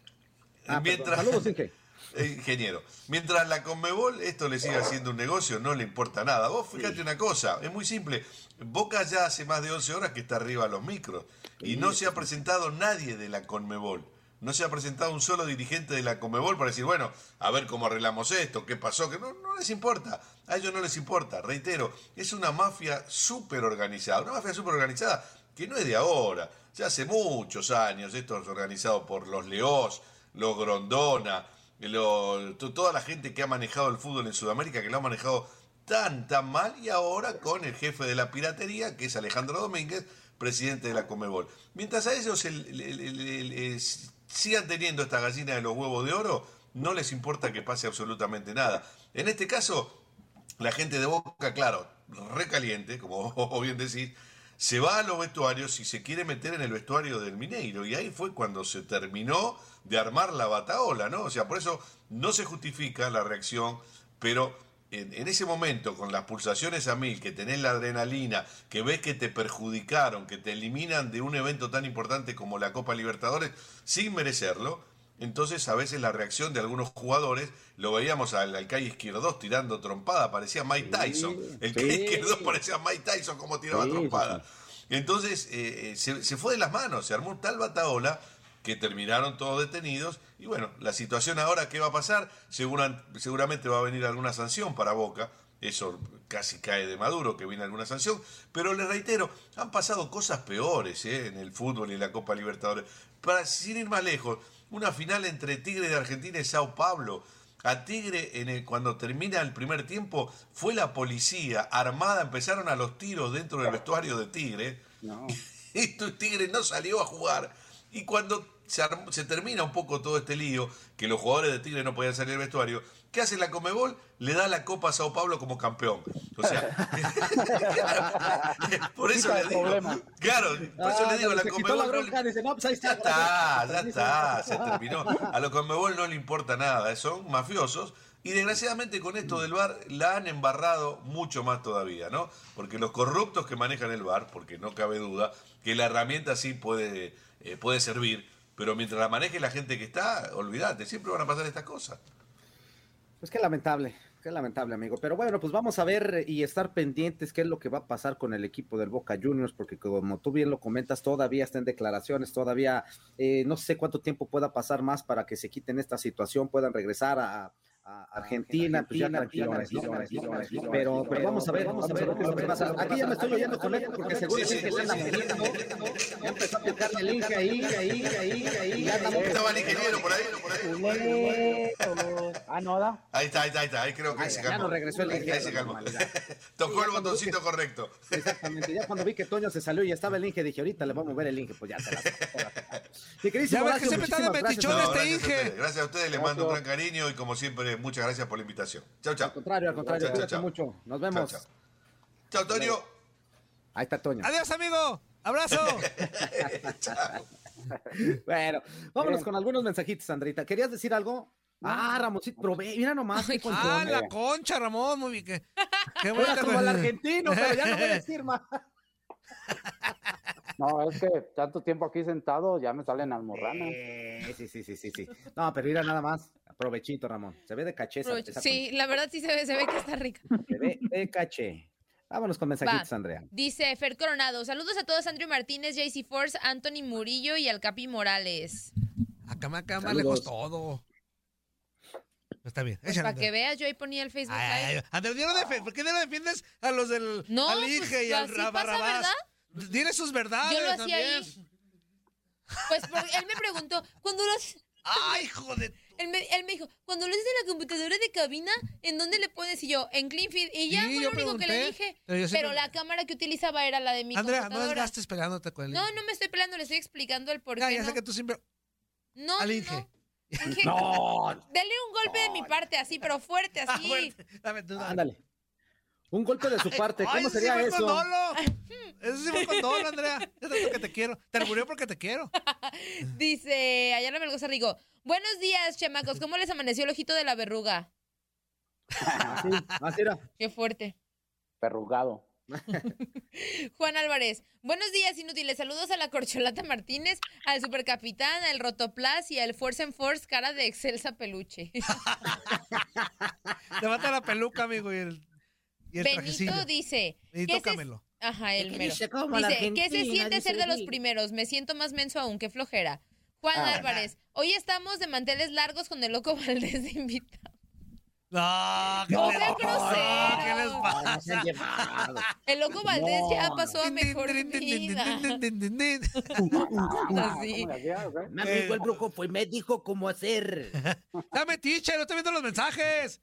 D: Ah,
J: mientras,
D: Saludos, Inge.
J: Eh, ingeniero, mientras la Conmebol esto le siga siendo un negocio, no le importa nada. Vos fíjate una cosa, es muy simple. Boca ya hace más de 11 horas que está arriba a los micros y no se ha presentado nadie de la Conmebol. No se ha presentado un solo dirigente de la Conmebol para decir, bueno, a ver cómo arreglamos esto, qué pasó, que no, no les importa. A ellos no les importa. Reitero, es una mafia súper organizada. Una mafia súper organizada que no es de ahora. Ya hace muchos años esto es organizado por los Leós, los Grondona, lo- to- toda la gente que ha manejado el fútbol en Sudamérica, que lo ha manejado tan, tan mal, y ahora con el jefe de la piratería, que es Alejandro Domínguez, presidente de la Comebol. Mientras a ellos el- el- el- el- el- sigan teniendo esta gallina de los huevos de oro, no les importa que pase absolutamente nada. En este caso, la gente de Boca, claro, recaliente, como bien decís, se va a los vestuarios y se quiere meter en el vestuario del Mineiro. Y ahí fue cuando se terminó de armar la bataola, ¿no? O sea, por eso no se justifica la reacción, pero en, en ese momento, con las pulsaciones a mil, que tenés la adrenalina, que ves que te perjudicaron, que te eliminan de un evento tan importante como la Copa Libertadores, sin merecerlo, entonces a veces la reacción de algunos jugadores, lo veíamos al, al calle Izquierdos tirando trompada, parecía Mike Tyson. El calle
D: sí.
J: Izquierdos parecía Mike Tyson como tiraba
D: Sí,
J: trompada. Entonces eh, eh, se, se fue de las manos, se armó tal bataola que terminaron todos detenidos. Y bueno, la situación ahora, ¿qué va a pasar? Segura- seguramente va a venir alguna sanción para Boca. Eso casi cae de Maduro, que viene alguna sanción. Pero les reitero, han pasado cosas peores ¿eh? en el fútbol y en la Copa Libertadores. Para, sin ir más lejos, una final entre Tigre de Argentina y Sao Paulo. A Tigre, en el- cuando termina el primer tiempo, fue la policía armada, empezaron a los tiros dentro del vestuario de Tigre. Y tu Tigre no salió a jugar. Y cuando se, termina un poco todo este lío, que los jugadores de Tigre no podían salir del vestuario, ¿qué hace la Comebol? Le da la Copa a Sao Paulo como campeón. O sea, por eso le digo. Claro, por eso
D: Ah,
J: le digo, la Comebol
D: la
J: no
D: dice, no, pues ahí
J: ya
D: está.
J: ya está, se terminó. A los Conmebol no le importa nada, son mafiosos. Y desgraciadamente con esto del bar la han embarrado mucho más todavía, ¿no? Porque los corruptos que manejan el bar, porque no cabe duda que la herramienta sí puede, eh, puede servir, pero mientras la maneje la gente que está, olvídate, siempre van a pasar estas cosas.
D: Pues qué lamentable, qué lamentable, amigo. Pero bueno, pues vamos a ver y estar pendientes qué es lo que va a pasar con el equipo del Boca Juniors, porque como tú bien lo comentas, todavía está en declaraciones, todavía eh, no sé cuánto tiempo pueda pasar más para que se quiten esta situación, puedan regresar a, Argentina, pues ya ¿no? Pero, pero vamos a ver, vamos a ver qué es lo que pasa. Aquí ya me estoy oyendo con esto porque seguro
J: Sí,
D: que se anda moviendo. Ya empezó a picarle el Inge ahí, ahí, ahí, ahí. Ya
J: ¿Estaba el ingeniero por ahí? Por ahí?
C: Ah, no, da.
J: Ahí está, ahí está, ahí está, ahí creo que ahí se
D: ya
J: calmó.
D: no regresó el ingeniero
J: Ahí se calmó. Tocó el botoncito correcto.
D: Exactamente, ya cuando vi que Toño se salió y estaba el Inge, dije, ahorita le vamos a mover el Inge, pues ya se la
A: Ya ves que siempre está de metichón este Inge.
J: gracias a ustedes, les mando un gran cariño y como siempre, muchas gracias por la invitación. Chao, chao.
D: Al contrario, al contrario,
J: Chao,
D: cuídate
J: chao.
D: mucho. Nos vemos.
J: Chao, Chao, Toño.
D: Ahí está Toño.
A: Adiós, amigo. Abrazo.
D: Bueno, vámonos con algunos mensajitos, Sandrita. ¿Querías decir algo? Ah, Ramoncito, probé, mira nomás.
A: Ah, la concha, Ramón. Muy bien. Qué, qué
D: Era
A: bueno que
D: como el argentino, pero ya no voy a decir más.
C: No, es que tanto tiempo aquí sentado ya me salen almorranas.
D: Eh, sí, sí, sí, sí, sí. No, pero mira nada más. Provechito, Ramón. Se ve de caché. esa-
E: Provecho.
D: esa
E: Sí, la verdad sí se ve, se ve que está rica.
D: Se ve de caché. Vámonos con mensajitos,
E: Va.
D: Andrea.
E: Dice Fer Coronado, saludos a todos, Andrew Martínez, JC Force, Anthony Murillo y al Capi Morales.
A: Acá, me- acá más
D: Saludos.
A: lejos todo. Está bien.
E: Pues para que veas, yo ahí ponía el Facebook
A: Ay, ay,
E: Live.
A: ay. Andrea, ¿ya no defe- ¿por qué no defiendes a los del
E: No,
A: al
E: pues,
A: Inge y al
E: así pasa,
A: Barrabás?
E: ¿verdad?
A: Dile sus verdades
E: Yo lo hacía
A: también.
E: ahí. Pues porque él me preguntó, cuando lo haces-
A: Ay, joder.
E: él me, él me dijo, cuando lo haces en la computadora de cabina, ¿en dónde le pones? Y yo, en Cleanfeed. Y ya
A: Sí,
E: fue
A: yo
E: lo único que le
A: pregunté,
E: dije.
A: pero yo siempre-
E: Pero la cámara que utilizaba era la de mi
A: Andrea, no
E: computadora.
A: desgastes pegándote con el
E: No, no me estoy peleando, le estoy explicando el por qué.
A: Ya, ya sé
E: no.
A: que tú siempre.
E: No,
A: al
E: no,
A: Inge.
E: no. Inge,
D: No,
E: Dale un golpe de mi parte, así, pero fuerte,
A: Ah,
E: así.
A: fuerte. Dame tú, dame.
D: ándale. Un golpe de su parte.
A: Ay,
D: ¿Cómo
A: ese sí
D: sería
A: fue
D: eso?
A: con dolo. Eso sí fue con dolo, Andrea. Es porque te quiero. Te murió porque te quiero.
E: Dice Ayala Melgoza Rigo. Buenos días, chamacos. ¿Cómo les amaneció el ojito de la verruga?
D: Así, así era.
E: Qué fuerte.
C: Perrugado.
E: Juan Álvarez. Buenos días, inútiles. Saludos a la Corcholata Martínez, al Supercapitán, al Rotoplas y al Force and Force, cara de excelsa peluche.
A: Levanta la peluca, amigo, y el, y el
E: Benito
A: trajecillo.
E: dice.
A: Benito
E: ¿qué se-
A: Camelo.
E: Ajá, el
D: ¿Qué
E: mero.
D: dice? ¿Cómo la
E: Dice, ¿qué se siente ser de los primeros? Me siento más menso aún, qué flojera. Juan
D: Ah.
E: Álvarez, hoy estamos de manteles largos con el loco Valdés de invitado.
A: No, ¿qué
E: No
A: les-
E: groseros.
A: ¿Qué les
D: No,
A: pasa?
D: no.
E: El loco Valdés ya
D: No,
E: pasó a mejor vida. Así.
D: Mi amigo el brujo fue y me dijo cómo hacer.
A: Dame tiche, no estoy viendo los mensajes.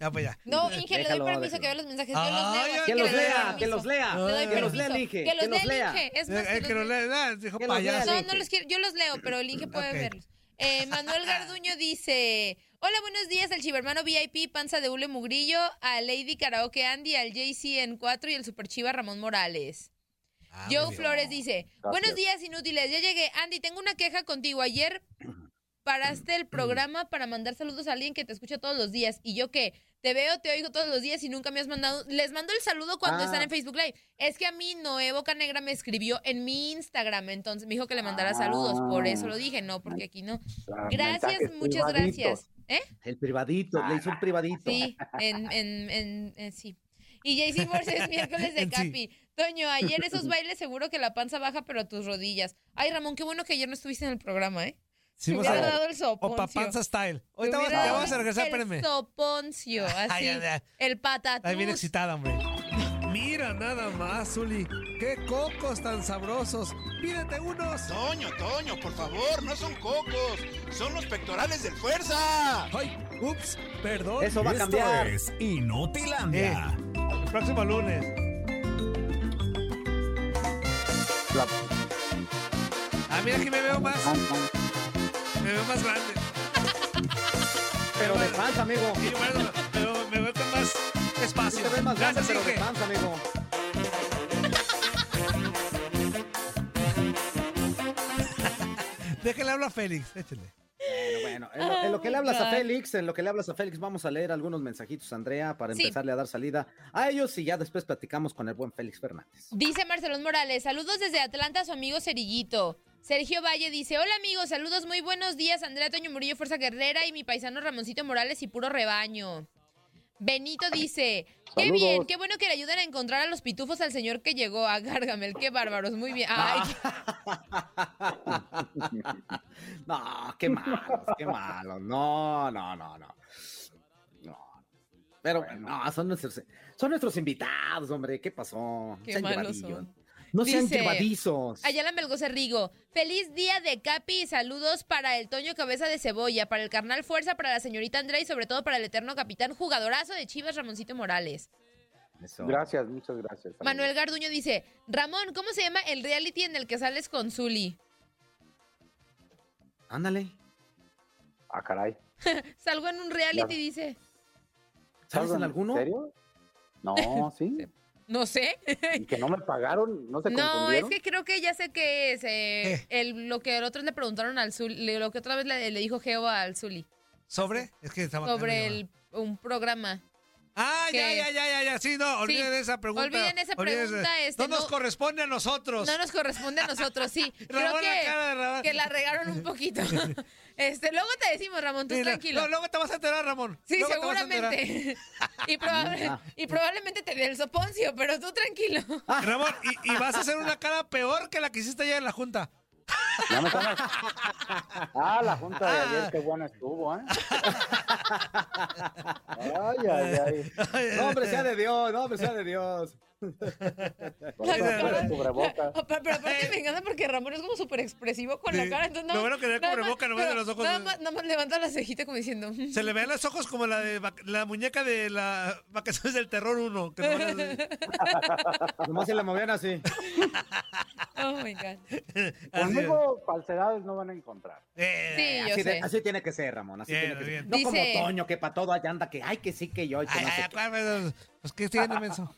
A: Ya, pues ya.
E: No, Inge, le doy permiso
D: déjalo.
E: que vea los mensajes. Yo los
A: Ay,
E: leo. así
D: Que
E: que
D: los lea, que los lea.
A: Que
D: los lea el Inge,
E: Que los lea el
D: lea.
E: Inge. Es más,
A: Eh, eh,
E: que los
A: lo le- ah, dijo
D: lea.
A: payaso.
E: No, no los quiero, yo los leo, pero el Inge puede verlos. Eh, Manuel Garduño dice: Hola, buenos días al Chivermano VIP, Panza de Hule Mugrillo, a Lady Karaoke Andy, al JC en 4 y al Super Chiva Ramón Morales.
A: Ah,
E: Joe. Flores dice: Buenos días, inútiles. Ya llegué. Andy, tengo una queja contigo. Ayer paraste el programa para mandar saludos a alguien que te escucha todos los días. Y yo que te veo, te oigo todos los días y nunca me has mandado. Les mando el saludo cuando
C: Ah.
E: están en Facebook Live. Es que a mí Noé Bocanegra me escribió en mi Instagram, entonces me dijo que le mandara saludos. Por eso lo dije, no, porque aquí no. Gracias,
C: mensajes
E: muchas
C: privaditos.
E: gracias. ¿Eh?
D: El privadito, le hizo un privadito.
E: Sí, en, en, en, en- sí. Y JC Force es miércoles de
A: sí.
E: Capi. Toño, ayer esos bailes seguro que la panza baja, pero a tus rodillas. Ay, Ramón, qué bueno que ayer no estuviste en el programa, ¿eh?
A: Sí, a
E: hubiera
A: ver.
E: dado el
A: O
E: soponcio.
A: Panza Style.
E: Te
A: Ahorita vamos, a regresar,
E: el soponcio, así.
A: Ay, ay, ay.
E: El patatús.
A: Ahí bien excitada, hombre. Mira nada más, Zuli. ¡Qué cocos tan sabrosos! ¡Pídete unos!
H: Toño, Toño, por favor, no son cocos, son los pectorales del fuerza.
A: ¡Ay! ¡Ups! Perdón.
D: Eso va a
G: Esto
D: cambiar.
G: es Inutilandia.
A: El próximo lunes. Ah, mira aquí me veo más. Me veo más grande.
D: Pero de panza, amigo.
A: Bueno, pero me veo con más
D: Sí
A: espacio.
D: te ves más grande,
A: Gracias,
D: pero de panza, amigo.
A: Déjale hablar a Félix. Échale.
D: Bueno, bueno, en lo, en lo que le hablas a. Félix, en lo que le hablas a Félix, vamos a leer algunos mensajitos, Andrea, para
E: Sí.
D: empezarle a dar salida a ellos y ya después platicamos con el buen Félix Fernández.
E: Dice Marcelón Morales, saludos desde Atlanta a su amigo Cerillito. Sergio Valle dice, hola amigos, saludos, muy buenos días, Andrea Toño Murillo, Fuerza Guerrera y mi paisano Ramoncito Morales y puro rebaño. Benito dice, qué
C: Saludos.
E: bien, qué bueno que le ayuden a encontrar a los pitufos al señor que llegó a Gargamel, qué bárbaros, muy bien. Ay,
D: no, qué malo, qué malo. No, no, no, no. No. Pero no, son nuestros, son nuestros invitados, hombre. ¿Qué pasó?
E: Qué malos son.
D: No sean
E: Dice,
D: llevadizos.
E: Ayala Melgoza Rigo, feliz día de Capi y saludos para el Toño Cabeza de Cebolla, para el carnal Fuerza, para la señorita Andrea y sobre todo para el eterno capitán jugadorazo de Chivas Ramoncito Morales.
D: Eso.
C: Gracias, muchas gracias. amigo.
E: Manuel Garduño dice, Ramón, ¿cómo se llama el reality en el que sales con Zuli?
D: Ándale.
C: Ah, caray.
E: Salgo en un reality,
C: Ya.
E: dice.
D: ¿Sabes
C: ¿Algo
D: en alguno?
C: serio? No, sí.
E: No sé.
C: Y que no me pagaron, no se
E: No, es que creo que ya sé que es eh,
A: ¿Qué?
E: el, lo que el otro le preguntaron al Zuli, lo que otra vez le, le dijo Geo al Zuli,
A: ¿Sobre? Es que estaba
E: sobre el, un programa.
A: Ah, ya,
E: que-
A: ya, ya, ya, ya. Sí, no, olviden esa pregunta.
E: Olviden esa
A: Olviden
E: pregunta, este,
A: no nos
E: no-
A: corresponde a nosotros.
E: No nos corresponde a nosotros, sí. Creo
A: Ramón, la
E: que,
A: cara de Ramón.
E: que la regaron un poquito. Este, luego te decimos, Ramón, tú
A: Sí,
E: tranquilo.
A: no, luego te vas a enterar, Ramón.
E: Sí,
A: Luego
E: seguramente. y, probable-
D: Ah.
E: y probablemente te dé el soponcio, pero tú tranquilo.
A: Ramón, y, y vas a hacer una cara peor que la que hiciste ayer en la junta.
C: Ya me están- Ah, la junta de ayer, qué buena estuvo, ¿eh? Ay, ay, ay.
D: No, hombre, sea de Dios, no, hombre, sea de Dios.
C: Cubrebocas.
E: Pero, aparte me encanta porque Ramón es como súper expresivo con
A: Sí.
E: la cara. Entonces, no,
A: bueno que tenía
E: nada más-
A: cubreboca, no ve de
E: pero
A: los ojos.
E: Nada más, nada más levanta la cejita como diciendo. "Mm".
A: Se le ven los ojos como la de la muñeca de la Vacaciones del Terror 1. Que nomás
D: se le movían así.
E: Oh my God.
A: así,
C: Conmigo falsedades no van a encontrar.
A: eh,
E: Sí, yo
D: Así, de-
E: sé.
D: así tiene que ser, Ramón. Así
A: Bien,
D: tiene que ser.
A: bien.
D: No
E: Dice-
D: como Toño, que para todo allá anda que, ay, que sí, que yo. y que
A: Ay,
D: no sé
A: ay,
D: qué.
A: ¿cuál, pues, pues que tiene menso.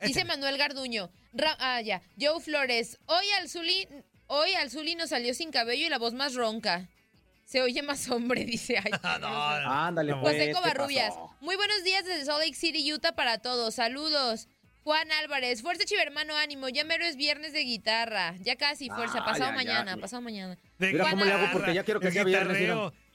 E: Dice. Manuel Garduño. Ra- ah, ya. Joe Flores. Hoy al Zuli, hoy al Zuli nos salió sin cabello y la voz más ronca. Se oye más hombre, dice. Ay,
A: Ah, no, no.
D: Ándale, pues.
E: José
D: ¿qué
E: Covarrubias. Muy buenos días desde Salt Lake City, Utah para todos. Saludos. Juan Álvarez, fuerza chivermano, ánimo. Ya mero es viernes de guitarra. Ya casi, fuerza.
D: Ay,
E: pasado mañana, pasado mañana.
A: De
D: Mira
E: cómo le hago,
D: porque ya quiero que sea viernes,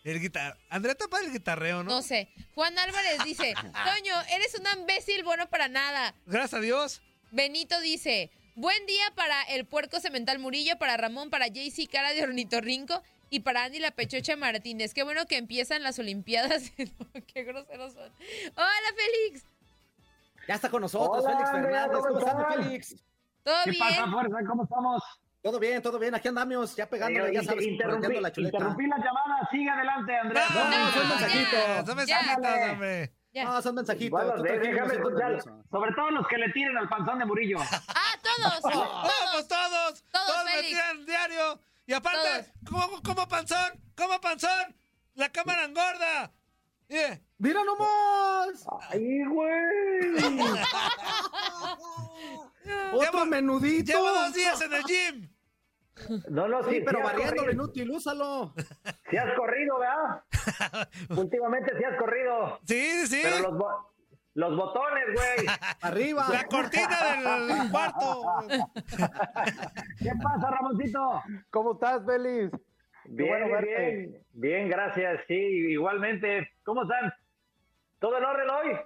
A: El guitar... Andrea tapa el guitarreo, ¿no?
E: No sé. Juan Álvarez dice, Toño, eres un imbécil bueno para nada.
A: Gracias a Dios.
E: Benito dice, buen día para el puerco cemental Murillo, para Ramón, para JC Cara de Ornitorrinco y para Andy la Pechocha Martínez. Qué bueno que empiezan las Olimpiadas. Qué groseros son. Hola, Félix.
D: Ya está con nosotros,
C: Hola,
D: Félix Fernández. ¿Cómo.
E: ¿Todo
L: ¿Qué
E: bien?
L: pasa, fuerza? ¿Cómo estamos?
D: Todo bien, todo bien. Aquí andamos, ya pegándole, ya sabes,
L: interrumpí,
D: la chuleta.
L: interrumpí la llamada. Sigue adelante, Andrea.
A: No,
D: No, son
E: ya.
D: mensajitos.
A: Son mensajitos,
L: Ándale.
A: hombre.
E: Ya.
D: No, son mensajitos.
L: Bueno,
D: tú
L: de-
D: tranquilo,
L: déjame escuchar. Sobre todo los que le tiren al panzón de Murillo.
E: Ah, todos.
A: Vamos
E: todos.
A: todos.
E: Todos,
A: me tiran diario. Y aparte, ¿cómo, cómo panzón? ¿Cómo panzón? La cámara engorda. Yeah.
D: ¡Mira nomás!
L: ¡Ay, güey!
D: ¡Otro
A: Llevo-
D: menudito!
A: Llevo dos días en el gym.
L: No, no,
D: Sí,
L: sí,
D: pero
L: sí corrido.
D: inútil, úsalo.
L: Sí has corrido, ¿verdad? Últimamente sí has corrido.
A: Sí, sí.
L: Pero los, bo- los botones, güey.
D: Arriba.
A: La cortina del cuarto.
L: ¿Qué pasa, Ramoncito?
C: ¿Cómo estás, Félix?
L: Bien,
C: bueno
L: bien, bien, gracias. Sí, igualmente. ¿Cómo están? ¿Todo en orden hoy?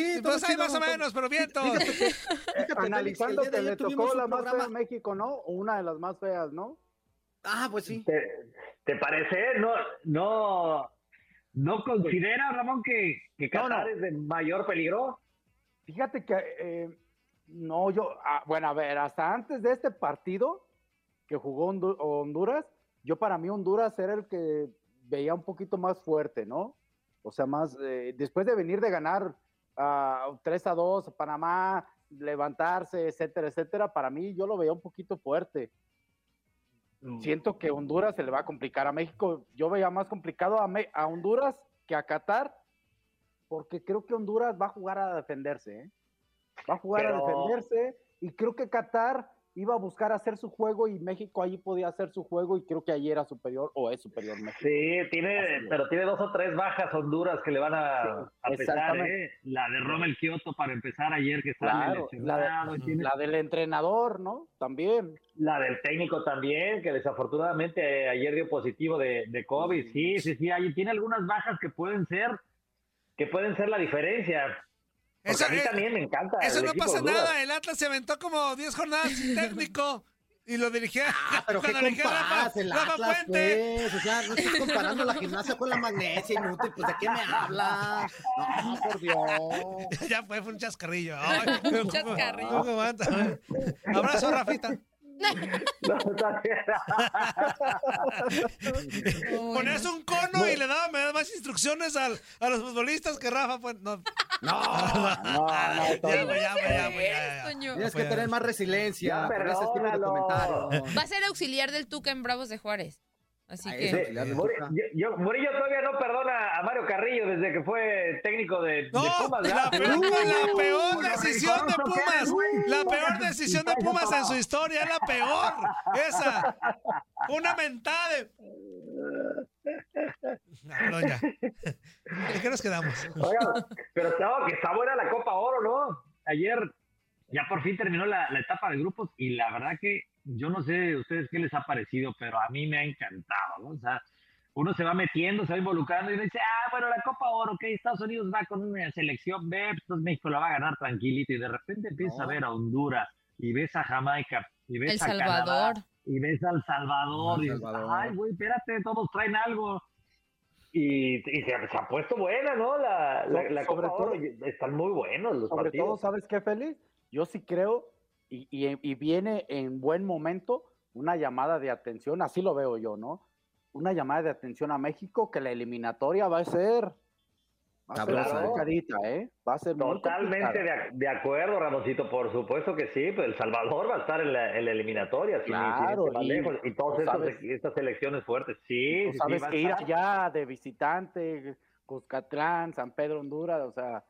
D: Sí,
A: Pues hay
D: chido,
A: más o menos, pero vientos.
D: Fíjate que- fíjate, Félix,
C: Analizando que le tocó la más fea en México, ¿no? O una de las más feas, ¿no?
D: Ah, pues sí.
L: ¿Te, te parece? ¿No, no, no considera, Ramón, que, que
C: No, no.
L: Qatar es de mayor peligro?
C: Fíjate que, eh, no, yo, ah, bueno, a ver, hasta antes de este partido que jugó Hondu- Honduras, yo para mí Honduras era el que veía un poquito más fuerte, ¿no? O sea, más, eh, después de venir de ganar ah, 3 a 2 a Panamá, levantarse, etcétera, etcétera, para mí yo lo veía un poquito fuerte. Siento que Honduras se le va a complicar a México. Yo veía más complicado a, Me- a Honduras que a Qatar, porque creo que Honduras va a jugar a defenderse. ¿eh? Va a jugar a defenderse y creo que Qatar iba a buscar hacer su juego y México allí podía hacer su juego y creo que allí era superior o es superior México.
L: Sí, tiene, pero tiene dos o tres bajas Honduras que le van a, a pesar. ¿eh? La de Rommel Kioto para empezar ayer que sale
C: Claro, la,
L: lesionado,
C: de-
L: tiene-
C: la del entrenador, ¿no? También.
L: la del técnico también, que desafortunadamente eh, ayer dio positivo de, de COVID. Sí, sí, sí, ahí tiene algunas bajas que pueden ser, que pueden ser la diferencia.
A: Eso,
L: a mí
A: eh,
L: también me encanta.
A: Eso no pasa
L: Honduras.
A: nada. El Atlas se aventó como 10 jornadas sin técnico. Y lo dirigía.
D: Ah, pero qué
A: Rafa,
D: compás, el
A: Rafa
D: Atlas,
A: Puente.
D: pues. O sea, no estás comparando la gimnasia con la magnesia, inútil. Pues, ¿de qué me habla? No, por Dios.
A: Ya fue, fue un chascarrillo. Ay,
E: Un chascarrillo.
A: Abrazo, Rafita.
L: No, está bien.
A: Ponías un cono y le daba me daba más instrucciones al, a los futbolistas que Rafa. Pues, no.
D: No,
C: No,
A: Ya, ya,
D: tienes que tener más resiliencia
L: Ya,
D: con ese estilo de
L: perdónalo.
D: comentario.
E: Va a ser auxiliar del Tuca en Bravos de Juárez. Así que.
L: Sí, yo- Murillo todavía no perdona a Mario Carrillo desde que fue técnico de, de
A: No,
L: Pumas.
A: la peor, la peor
L: Uy,
A: decisión de Pumas. La peor decisión de Pumas en su historia. Es la peor. Esa. Una mentada de. No, no, ya. ¿En qué nos quedamos?
L: Oiga, pero no, que está buena la Copa Oro, ¿no? Ayer ya por fin terminó la, la etapa de grupos y la verdad que yo no sé a ustedes qué les ha parecido, pero a mí me ha encantado, ¿no? O sea, uno se va metiendo, se va involucrando y uno dice, ah, bueno, la Copa Oro, ok, Estados Unidos va con una selección B, pues, entonces México la va a ganar tranquilito y de repente empieza a ver a Honduras y ves a Jamaica y ves
E: El
L: a Canadá,
E: Salvador.
L: y ves al Salvador,
D: El
L: y dices,
D: Salvador.
L: ay, güey, espérate, todos traen algo. Y, y se, se ha puesto buena, ¿no? La, la, la Copa
C: todo-
L: Oro, están muy buenos los
C: Sobre todo,
L: partidos.
C: ¿sabes qué, Félix? Yo sí creo, y, y- y viene en buen momento, una llamada de atención, así lo veo yo, ¿no? Una llamada de atención a México que la eliminatoria va a ser, va a ser
L: ¿eh?
C: complicadita, ¿eh? Va a ser muy
L: Totalmente de, ac- de acuerdo, Ramoncito, por supuesto que sí, pues El Salvador va a estar en la, en la eliminatoria, sin- sin
C: Claro,
L: irse más
C: y-
L: lejos, y todas estas,
C: sabes-
L: estas selecciones fuertes, sí,
C: sabes
L: sí,
C: que ir allá de visitante, Cuscatlán, San Pedro, Honduras, o sea,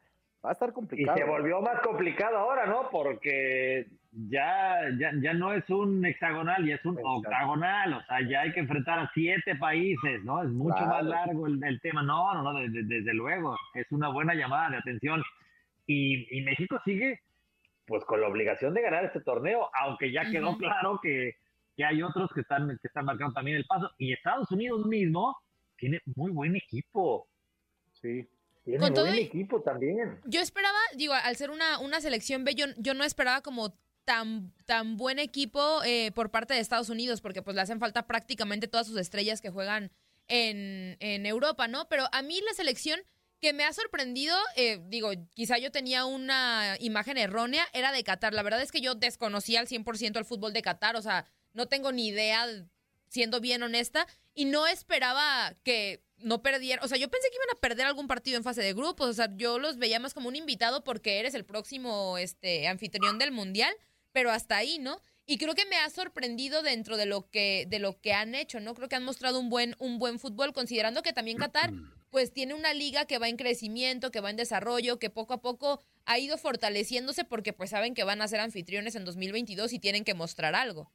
C: va a estar
L: Y
C: complicado.
L: se volvió más complicado ahora, ¿no? Porque ya, ya, ya no es un hexagonal, ya es un
C: Exacto.
L: octagonal, o sea, ya hay que enfrentar a siete países, ¿no? Es mucho
C: Claro.
L: más largo el, el tema. No, no, no, de- de- desde luego, es una buena llamada de atención. Y, y México sigue, pues, con la obligación de ganar este torneo, aunque ya quedó claro que, que hay otros que están, que están marcando también el paso. Y Estados Unidos mismo tiene muy buen equipo.
C: Sí.
L: Tiene
E: Con todo
L: buen equipo también.
E: Yo esperaba, digo, al ser una, una selección B, yo, yo no esperaba como tan, tan buen equipo eh, por parte de Estados Unidos, porque pues le hacen falta prácticamente todas sus estrellas que juegan en, en Europa, ¿no? Pero a mí la selección que me ha sorprendido, eh, digo, quizá yo tenía una imagen errónea, era de Qatar. La verdad es que yo desconocía al 100% el fútbol de Qatar, o sea, no tengo ni idea, siendo bien honesta, y no esperaba que no perdieran, o sea, yo pensé que iban a perder algún partido en fase de grupos, o sea, yo los veía más como un invitado porque eres el próximo este anfitrión del mundial, pero hasta ahí, ¿no? Y creo que me ha sorprendido dentro de lo que de lo que han hecho, ¿no? Creo que han mostrado un buen un buen fútbol considerando que también Qatar pues tiene una liga que va en crecimiento, que va en desarrollo, que poco a poco ha ido fortaleciéndose porque pues saben que van a ser anfitriones en 2022 y tienen que mostrar algo.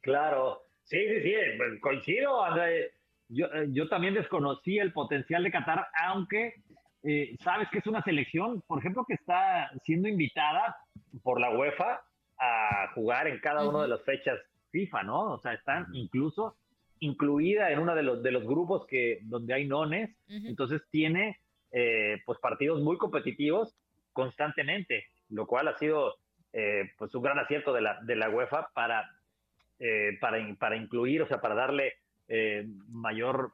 L: Claro, sí, sí, sí, pues, coincido, André. Yo, eh, yo también desconocí el potencial de Qatar, aunque eh, sabes que es una selección, por ejemplo, que está siendo invitada por la UEFA a jugar en cada una de las fechas FIFA, ¿no? O sea, están incluso incluida en uno de los, de los grupos que, donde hay nones, entonces tiene eh, pues partidos muy competitivos constantemente, lo cual ha sido eh, pues un gran acierto de la, de la UEFA para, eh, para, para incluir, o sea, para darle mayor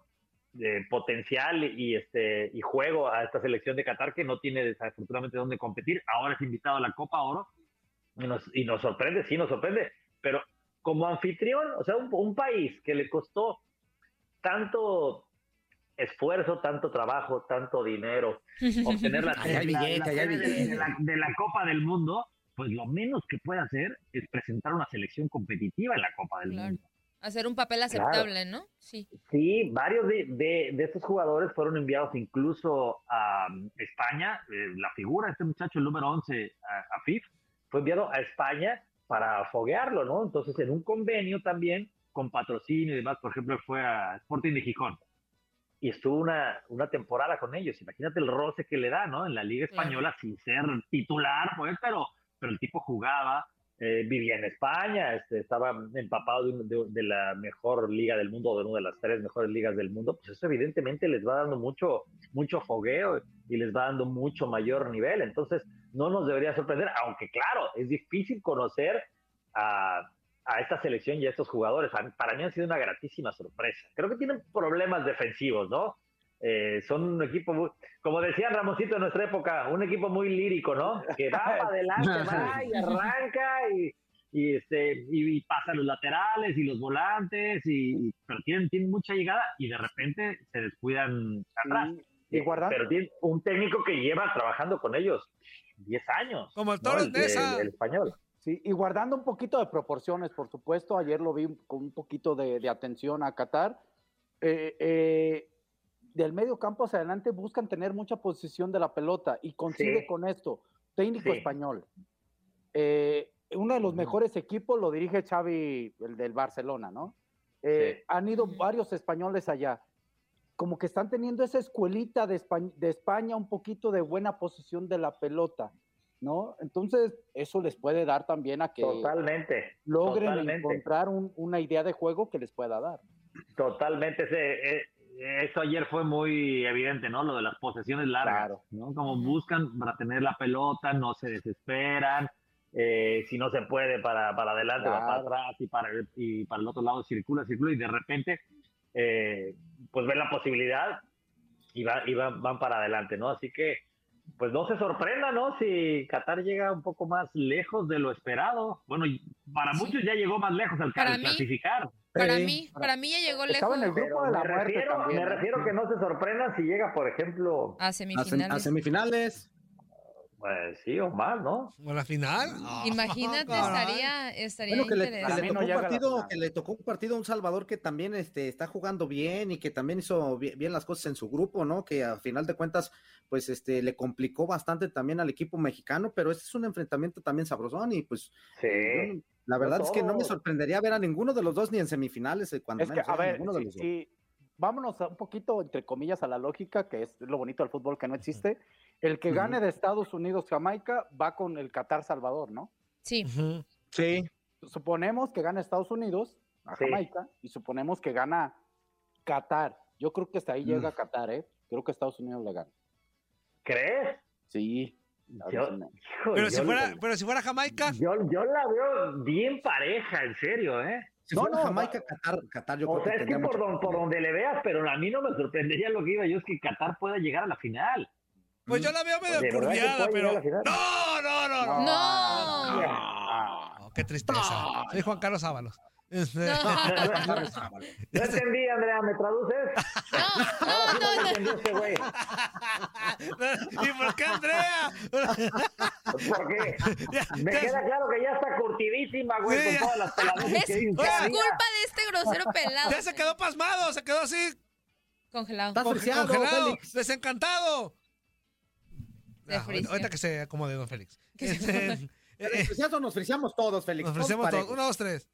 L: potencial y, este, y juego a esta selección de Qatar que no tiene desafortunadamente dónde competir. Ahora es invitado a la Copa Oro y nos, y nos sorprende, sí nos sorprende, pero como anfitrión, o sea, un, país que le costó tanto esfuerzo, tanto trabajo, tanto dinero, obtener la, de, la, de la Copa del Mundo, pues lo menos que puede hacer es presentar una selección competitiva en la Copa del Mundo.
E: Hacer un papel aceptable, ¿no? Sí.
L: Sí, varios de, de, de, estos jugadores fueron enviados incluso a um, España. Eh, la figura, este muchacho, el número 11, a, FIF, fue enviado a España para foguearlo, ¿no? Entonces, en un convenio también, con patrocinio y demás, por ejemplo, fue a Sporting de Gijón y estuvo una, una temporada con ellos. Imagínate el roce que le da, ¿no? En la Liga Española, sin ser titular, pues, pero, pero el tipo jugaba, eh, vivía en España, este, estaba empapado de, la mejor liga del mundo, de una de las tres mejores ligas del mundo, pues eso evidentemente les va dando mucho, mucho fogueo y les va dando mucho mayor nivel. Entonces, no nos debería sorprender, aunque claro, es difícil conocer a, a esta selección y a estos jugadores. Para mí han sido una gratísima sorpresa. Creo que tienen problemas defensivos, ¿no? Eh, son un equipo, muy, como decía Ramosito en nuestra época, un equipo muy lírico, ¿no? Que va para adelante, va y arranca y, y este, y, pasa los laterales y los volantes, y, pero tienen, tienen mucha llegada y de repente se descuidan atrás.
C: Y, guardando.
L: Pero tiene un técnico que lleva trabajando con ellos 10 años.
A: Como el Torres
L: ¿no? el, el, el español.
C: Sí, y guardando un poquito de proporciones, por supuesto, ayer lo vi con un poquito de, de atención a Qatar. Eh, eh, del medio campo hacia adelante buscan tener mucha posición de la pelota y consigue
L: Sí.
C: con esto. Técnico
L: Sí.
C: español. Eh, uno de los mejores equipos lo dirige Xavi, el del Barcelona, ¿no? Eh,
L: Sí.
C: Han ido varios españoles allá. Como que están teniendo esa escuelita de España, de España, un poquito de buena posición de la pelota, ¿no? Entonces, eso les puede dar también a que
L: Totalmente.
C: logren
L: totalmente.
C: encontrar un- una idea de juego que les pueda dar.
L: Totalmente. Eso ayer fue muy evidente, ¿no? Lo de las posesiones largas,
C: Claro.
L: ¿no? Como buscan para tener la pelota, no se desesperan. eh, si no se puede para, para adelante, va para atrás y para, el- y para el otro lado circula, circula y de repente eh, pues ven la posibilidad y, va, y van, van para adelante, ¿no? Así que pues no se sorprenda, ¿no? Si Qatar llega un poco más lejos de lo esperado. Bueno, para muchos ya llegó más lejos al,
E: Para mí- Para mí, para mí ya llegó
C: Estaba
E: lejos
C: en el grupo
L: Pero
C: de la
L: me
C: muerte
L: refiero,
C: también.
L: me
C: ¿eh?
L: refiero que no se sorprendan si llega, por ejemplo,
E: a
D: A, sem-
E: semifinales.
D: a semifinales.
L: Pues sí o más, ¿no?
A: ¿O la final? Ah,
E: Imagínate,
A: caray.
E: estaría, estaría
D: Bueno, que le, que
C: no
D: tocó un partido, que le tocó un partido a un Salvador que también este, está jugando bien y que también hizo bien, bien las cosas en su grupo, ¿no? Que a final de cuentas, pues este, le complicó bastante también al equipo mexicano, pero este es un enfrentamiento también sabrosón y pues
L: Sí.
D: yo, la verdad es que no me sorprendería ver a ninguno de los dos ni en semifinales, eh, cuando
C: Es que,
D: menos,
C: a
D: eh,
C: ver,
D: ninguno de los dos.
C: vámonos a un poquito, entre comillas, a la lógica, que es lo bonito del fútbol que no existe. El que gane de Estados Unidos Jamaica va con el Qatar Salvador, ¿no?
E: Sí.
D: Sí,
C: Suponemos que gana Estados Unidos a
L: Sí.
C: Jamaica y suponemos que gana Qatar. Yo creo que hasta ahí llega Qatar, ¿eh? Creo que Estados Unidos le gana.
L: ¿Crees?
C: Sí.
L: Yo,
C: alucina.
L: hijo,
A: Pero
L: yo
A: si fuera, pero si fuera Jamaica,
L: yo, yo la veo bien pareja, en serio, ¿eh?
D: si
C: No, no,
D: Jamaica, Qatar, Qatar yo
L: o
D: creo
L: sea,
D: que
L: es que por, don- por donde le veas, pero a mí no me sorprendería lo que iba yo, es que Qatar pueda llegar a la final.
A: Pues yo la veo medio
L: ¿De verdad que
A: curviada, pero. No, no, no, no.
E: No.
A: Oh, qué tristeza. Soy Juan Carlos Ábalos. Este,
L: No entendí, Andrea, ¿me traduces?
E: no, no,
L: no
E: no,
L: este güey.
A: ¿Y por qué Andrea?
L: Porque
A: Ya,
L: me queda claro que ya está curtidísima, güey,
A: Sí,
L: con
A: ya.
L: todas las peladeces
E: Es,
L: que
E: es culpa de este grosero pelado.
A: ya se quedó pasmado, se quedó así,
E: Congelado.
A: Congelado,
D: Félix.
A: desencantado. Ah, ahorita, que se acomode, don Félix. Este, eh, eh,
D: Friseados nos friseamos todos, Félix.
A: nos
D: todos
A: ofrecemos todos. Uno, dos, tres.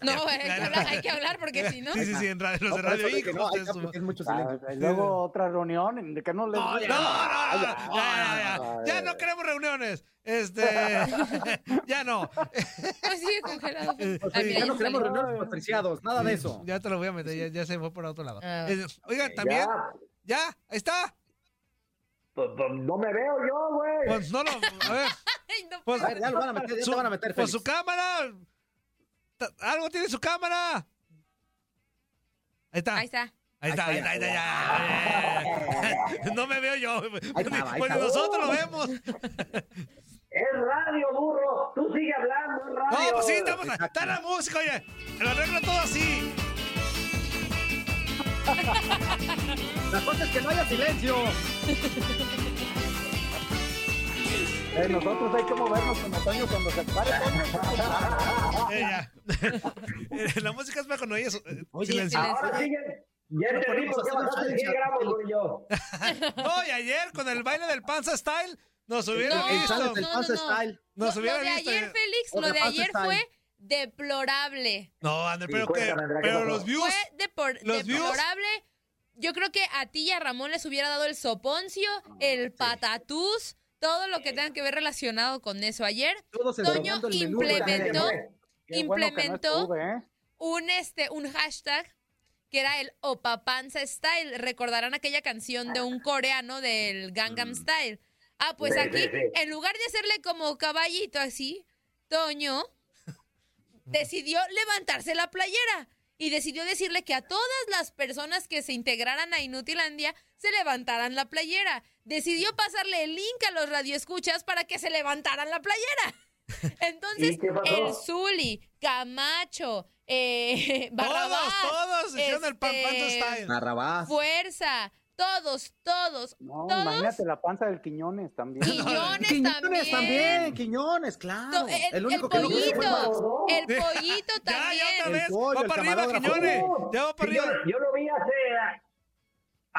E: No, hay que hablar, hay que hablar porque si no.
A: Sí, sí, sí, en radio, los
D: No,
A: de radio
D: que no, es mucho
C: Ah,
D: silencio.
C: luego otra reunión de que no les
A: No, no, no, no, no, ya, ya, ya, ya no queremos reuniones. Este, ya no.
E: Pues sigue congelado.
A: Eh, sí,
E: mira,
D: Ya no
E: ya
D: queremos reuniones patriciados, nada de eso.
A: Ya te lo voy a meter, ya, ya se fue por otro lado.
E: Ah.
A: Eh, Oigan, también,
L: Ya,
A: ahí está.
L: pues, pues, no me veo yo, güey.
A: Pues no lo, a ver,
E: Ay, no
A: pues,
D: A ver, ya lo van a meter, ya
A: su,
D: te van a meter,
A: pues
D: Félix.
A: su cámara. Algo tiene su cámara. Ahí está.
E: Ahí está.
A: Ahí está, ahí está, ahí está, ya, ya. No me veo yo. Pues
D: estaba.
A: nosotros lo vemos.
L: Es radio, burro. Tú sigue hablando, es radio.
A: No, pues sí, estamos. Está la música, oye. Lo arreglo todo así.
D: La cosa es que no haya silencio.
C: Eh, nosotros hay que movernos como Toño cuando se pare.
A: Eh, ya. Eh, la música es mejor cuando oyes eh,
D: Oye,
A: silencio.
L: Ahora sigue. Ya
D: No
L: entendí
D: podemos
L: por qué
D: hacer un
L: bajaste
D: challenge
L: 100 gramos,
D: aquí.
L: güey, yo.
A: No, y ayer con el baile del panza style nos hubieran
E: No,
A: visto.
E: no, no, no.
D: style.
A: Nos
E: Lo-
A: hubiera
E: lo de
A: visto.
E: ayer, Félix, lo de ayer
D: style.
E: fue deplorable.
A: No, André,
L: Sí,
A: pero, los views.
E: Fue depor-
A: los views-
E: deplorable. Yo creo que a ti y a Ramón les hubiera dado el soponcio, el patatús, todo lo que tenga que ver relacionado con eso. Ayer Toño implementó,
C: bueno no
E: implementó
C: estuve, ¿eh?
E: un este un hashtag que era el Opapanza Style. Recordarán aquella canción de un coreano del Gangnam Style. Ah, pues
L: Sí,
E: aquí,
L: sí, sí.
E: en lugar de hacerle como caballito así, Toño decidió levantarse la playera y decidió decirle que a todas las personas que se integraran a Inutilandia se levantaran la playera. Decidió pasarle el link a los radioescuchas para que se levantaran la playera. Entonces, el Zuli, Camacho, eh,
A: Todos,
E: Barrabás,
A: todos hicieron el pan,
E: este,
A: style.
D: Barrabás.
E: Fuerza, todos, todos,
C: No,
E: todos.
C: imagínate la panza del Quiñones también.
E: Quiñones,
D: Quiñones
E: también.
D: también, Quiñones, claro.
E: El,
D: El único que no
E: pollito,
D: fue
E: el pollito
A: Ya,
E: también.
A: ya otra
D: El
A: vez.
D: pollo,
A: va
D: el
A: para arriba. Quiñones. Ya va para
L: Yo,
A: arriba.
L: yo lo vi hace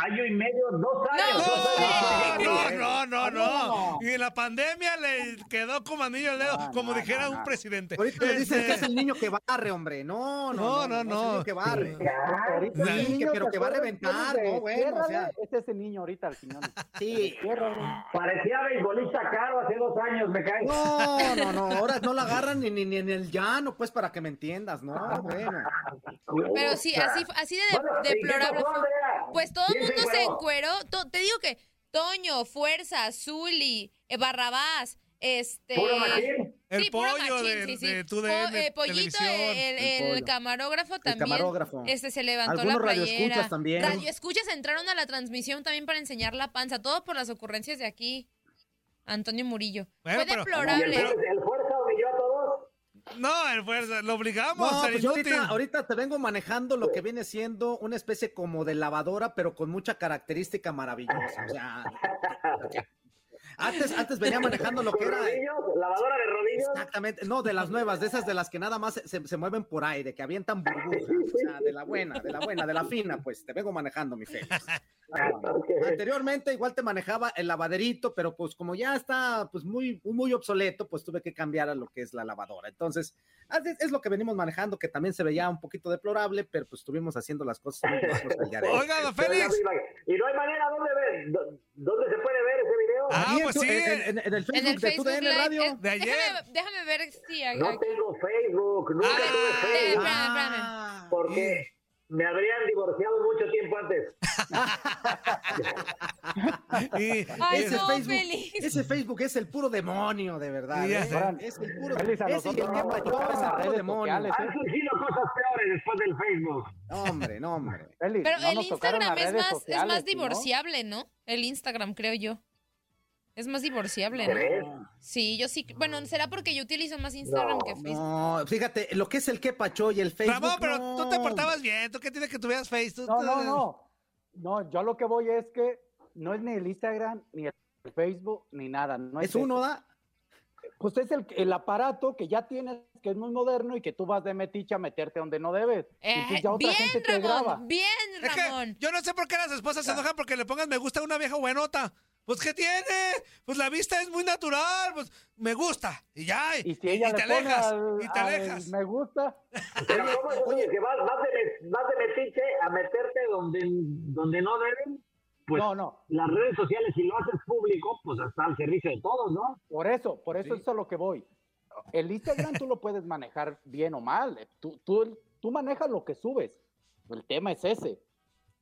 L: año y medio, dos años.
E: No,
L: dos años.
A: No, no, no, no. Y en la pandemia le quedó como anillo al dedo,
C: No,
A: como
C: no,
A: dijera
C: no,
A: un presidente.
D: Ahorita le dicen
A: Este,
D: que es el niño que barre, hombre. No,
A: No,
D: no,
A: no,
D: no.
A: no.
D: Es el niño que barre.
C: El
D: pero
C: ¿te
D: que va a reventar,
C: de
D: ¿no? Bueno, o
C: Ciérrale?
D: sea.
C: Es ese niño ahorita, el Quiñones.
D: Sí.
L: Parecía beisbolista caro hace dos años, me cae.
D: No, no, no. Ahora no la agarran ni, ni, ni en el llano, pues, para que me entiendas, ¿no? Bueno.
E: Pero sí, así, así de,
L: Bueno, ¿y qué
E: deplorable? Pues todo el
L: ¿Quién se
E: mundo se
L: encueró?
E: te digo que Toño, Fuerza, Zuli, eh, Barrabás, este...
L: ¿Puro machín?
A: El
E: sí, puro
A: pollo
E: machín,
A: de,
E: sí, sí.
A: de
E: Po-
A: TUDN
E: eh, Pollito, el,
D: El
E: el
D: pollo.
E: camarógrafo también.
D: camarógrafo.
E: Este se levantó
D: Algunos
E: la playera.
D: radioescuchas también.
E: Radioescuchas entraron a la transmisión también para enseñar la panza. Todo por las ocurrencias de aquí. Antonio Murillo.
A: Bueno,
E: Fue
A: pero-
L: ¿Y el,
E: deplorable.
A: No, el fuerza, lo obligamos
D: No, pues yo ahorita, ahorita te vengo manejando lo que viene siendo una especie como de lavadora, pero con mucha característica maravillosa. O sea, antes, antes venía manejando lo que
L: ¿Con
D: era.
L: rodillos? ¿Lavadora de rodillos?
D: Exactamente, no, de las nuevas, de esas de las que nada más se, se- mueven por aire, que avientan burbujas, o sea, de la buena, de la buena, de la fina, pues te vengo manejando, mi Félix.
L: Ah.
D: Anteriormente igual te manejaba el lavaderito, pero pues como ya está pues muy, muy obsoleto, pues tuve que cambiar a lo que es la lavadora. Entonces, así es, es lo que venimos manejando, que también se veía un poquito deplorable, pero pues estuvimos haciendo las cosas muy.
A: Oiga, don Félix.
L: ¿Y no hay manera dónde ver? ¿Dó- ¿Dónde se puede ver ese video?
A: Ah,
D: En
A: pues
D: tu-
A: sí.
D: En, en- en el Facebook
E: En el
D: de
E: Facebook
D: TUDN
E: Live.
D: Radio.
E: eh,
A: De ayer.
E: Déjame, déjame ver si... aquí-
L: No tengo Facebook, nunca
A: Ah,
L: tuve
E: eh,
L: Facebook.
D: Ah,
L: Porque me habrían divorciado mucho tiempo antes.
A: Y-
E: Ay,
D: ese,
E: no,
D: Facebook,
E: Félix.
D: ese Facebook es el puro demonio, de verdad.
A: Sí,
D: ¿eh? Es el puro el que
C: tocaron
D: es el puro demonio.
L: Han surgido cosas peores después del Facebook.
D: No, hombre, no, hombre.
C: Félix,
E: Pero
C: no
E: el Instagram es más, es
C: sociales,
E: más
C: ¿sí, no?
E: divorciable, ¿no? El Instagram, creo yo. Es más divorciable, ¿no?
L: ¿Crees?
E: Sí, yo sí. Bueno, será porque yo utilizo más Instagram
L: No,
E: que Facebook.
D: No, fíjate, lo que es el que pachó y el Facebook.
A: Ramón, pero
D: no.
A: tú te portabas bien. ¿Tú qué tienes que tuvieras Facebook?
C: No, no, no. No, yo a lo que voy es que no es ni el Instagram, ni el Facebook, ni nada. No es,
D: Es uno. ¿da?
C: Pues es el, el aparato que ya tienes, que es muy moderno y que tú vas de metiche a meterte donde no debes. Y
E: Eh,
C: entonces ya otra
E: bien,
C: gente te graba.
E: Ramón. Bien,
A: Es que
E: Ramón.
A: yo no sé por qué las esposas se enojan porque le pongan me gusta a una vieja buenota. Pues ¿qué tiene? Pues la vista es muy natural, pues me gusta y ya.
C: Y si ella
A: te
C: le pone
A: alejas,
C: al-
A: y te
C: al
A: alejas.
C: me gusta.
L: Pero ¿cómo es de que vas, vas de, vas de metiche a meterte donde, donde no deben? Pues
C: No, no.
L: las redes sociales, si lo haces público, pues está al servicio de todos, ¿no?
C: Por eso, por eso es a lo que voy. El Instagram tú lo puedes manejar bien o mal. Tú, tú, tú manejas lo que subes. El tema es ese.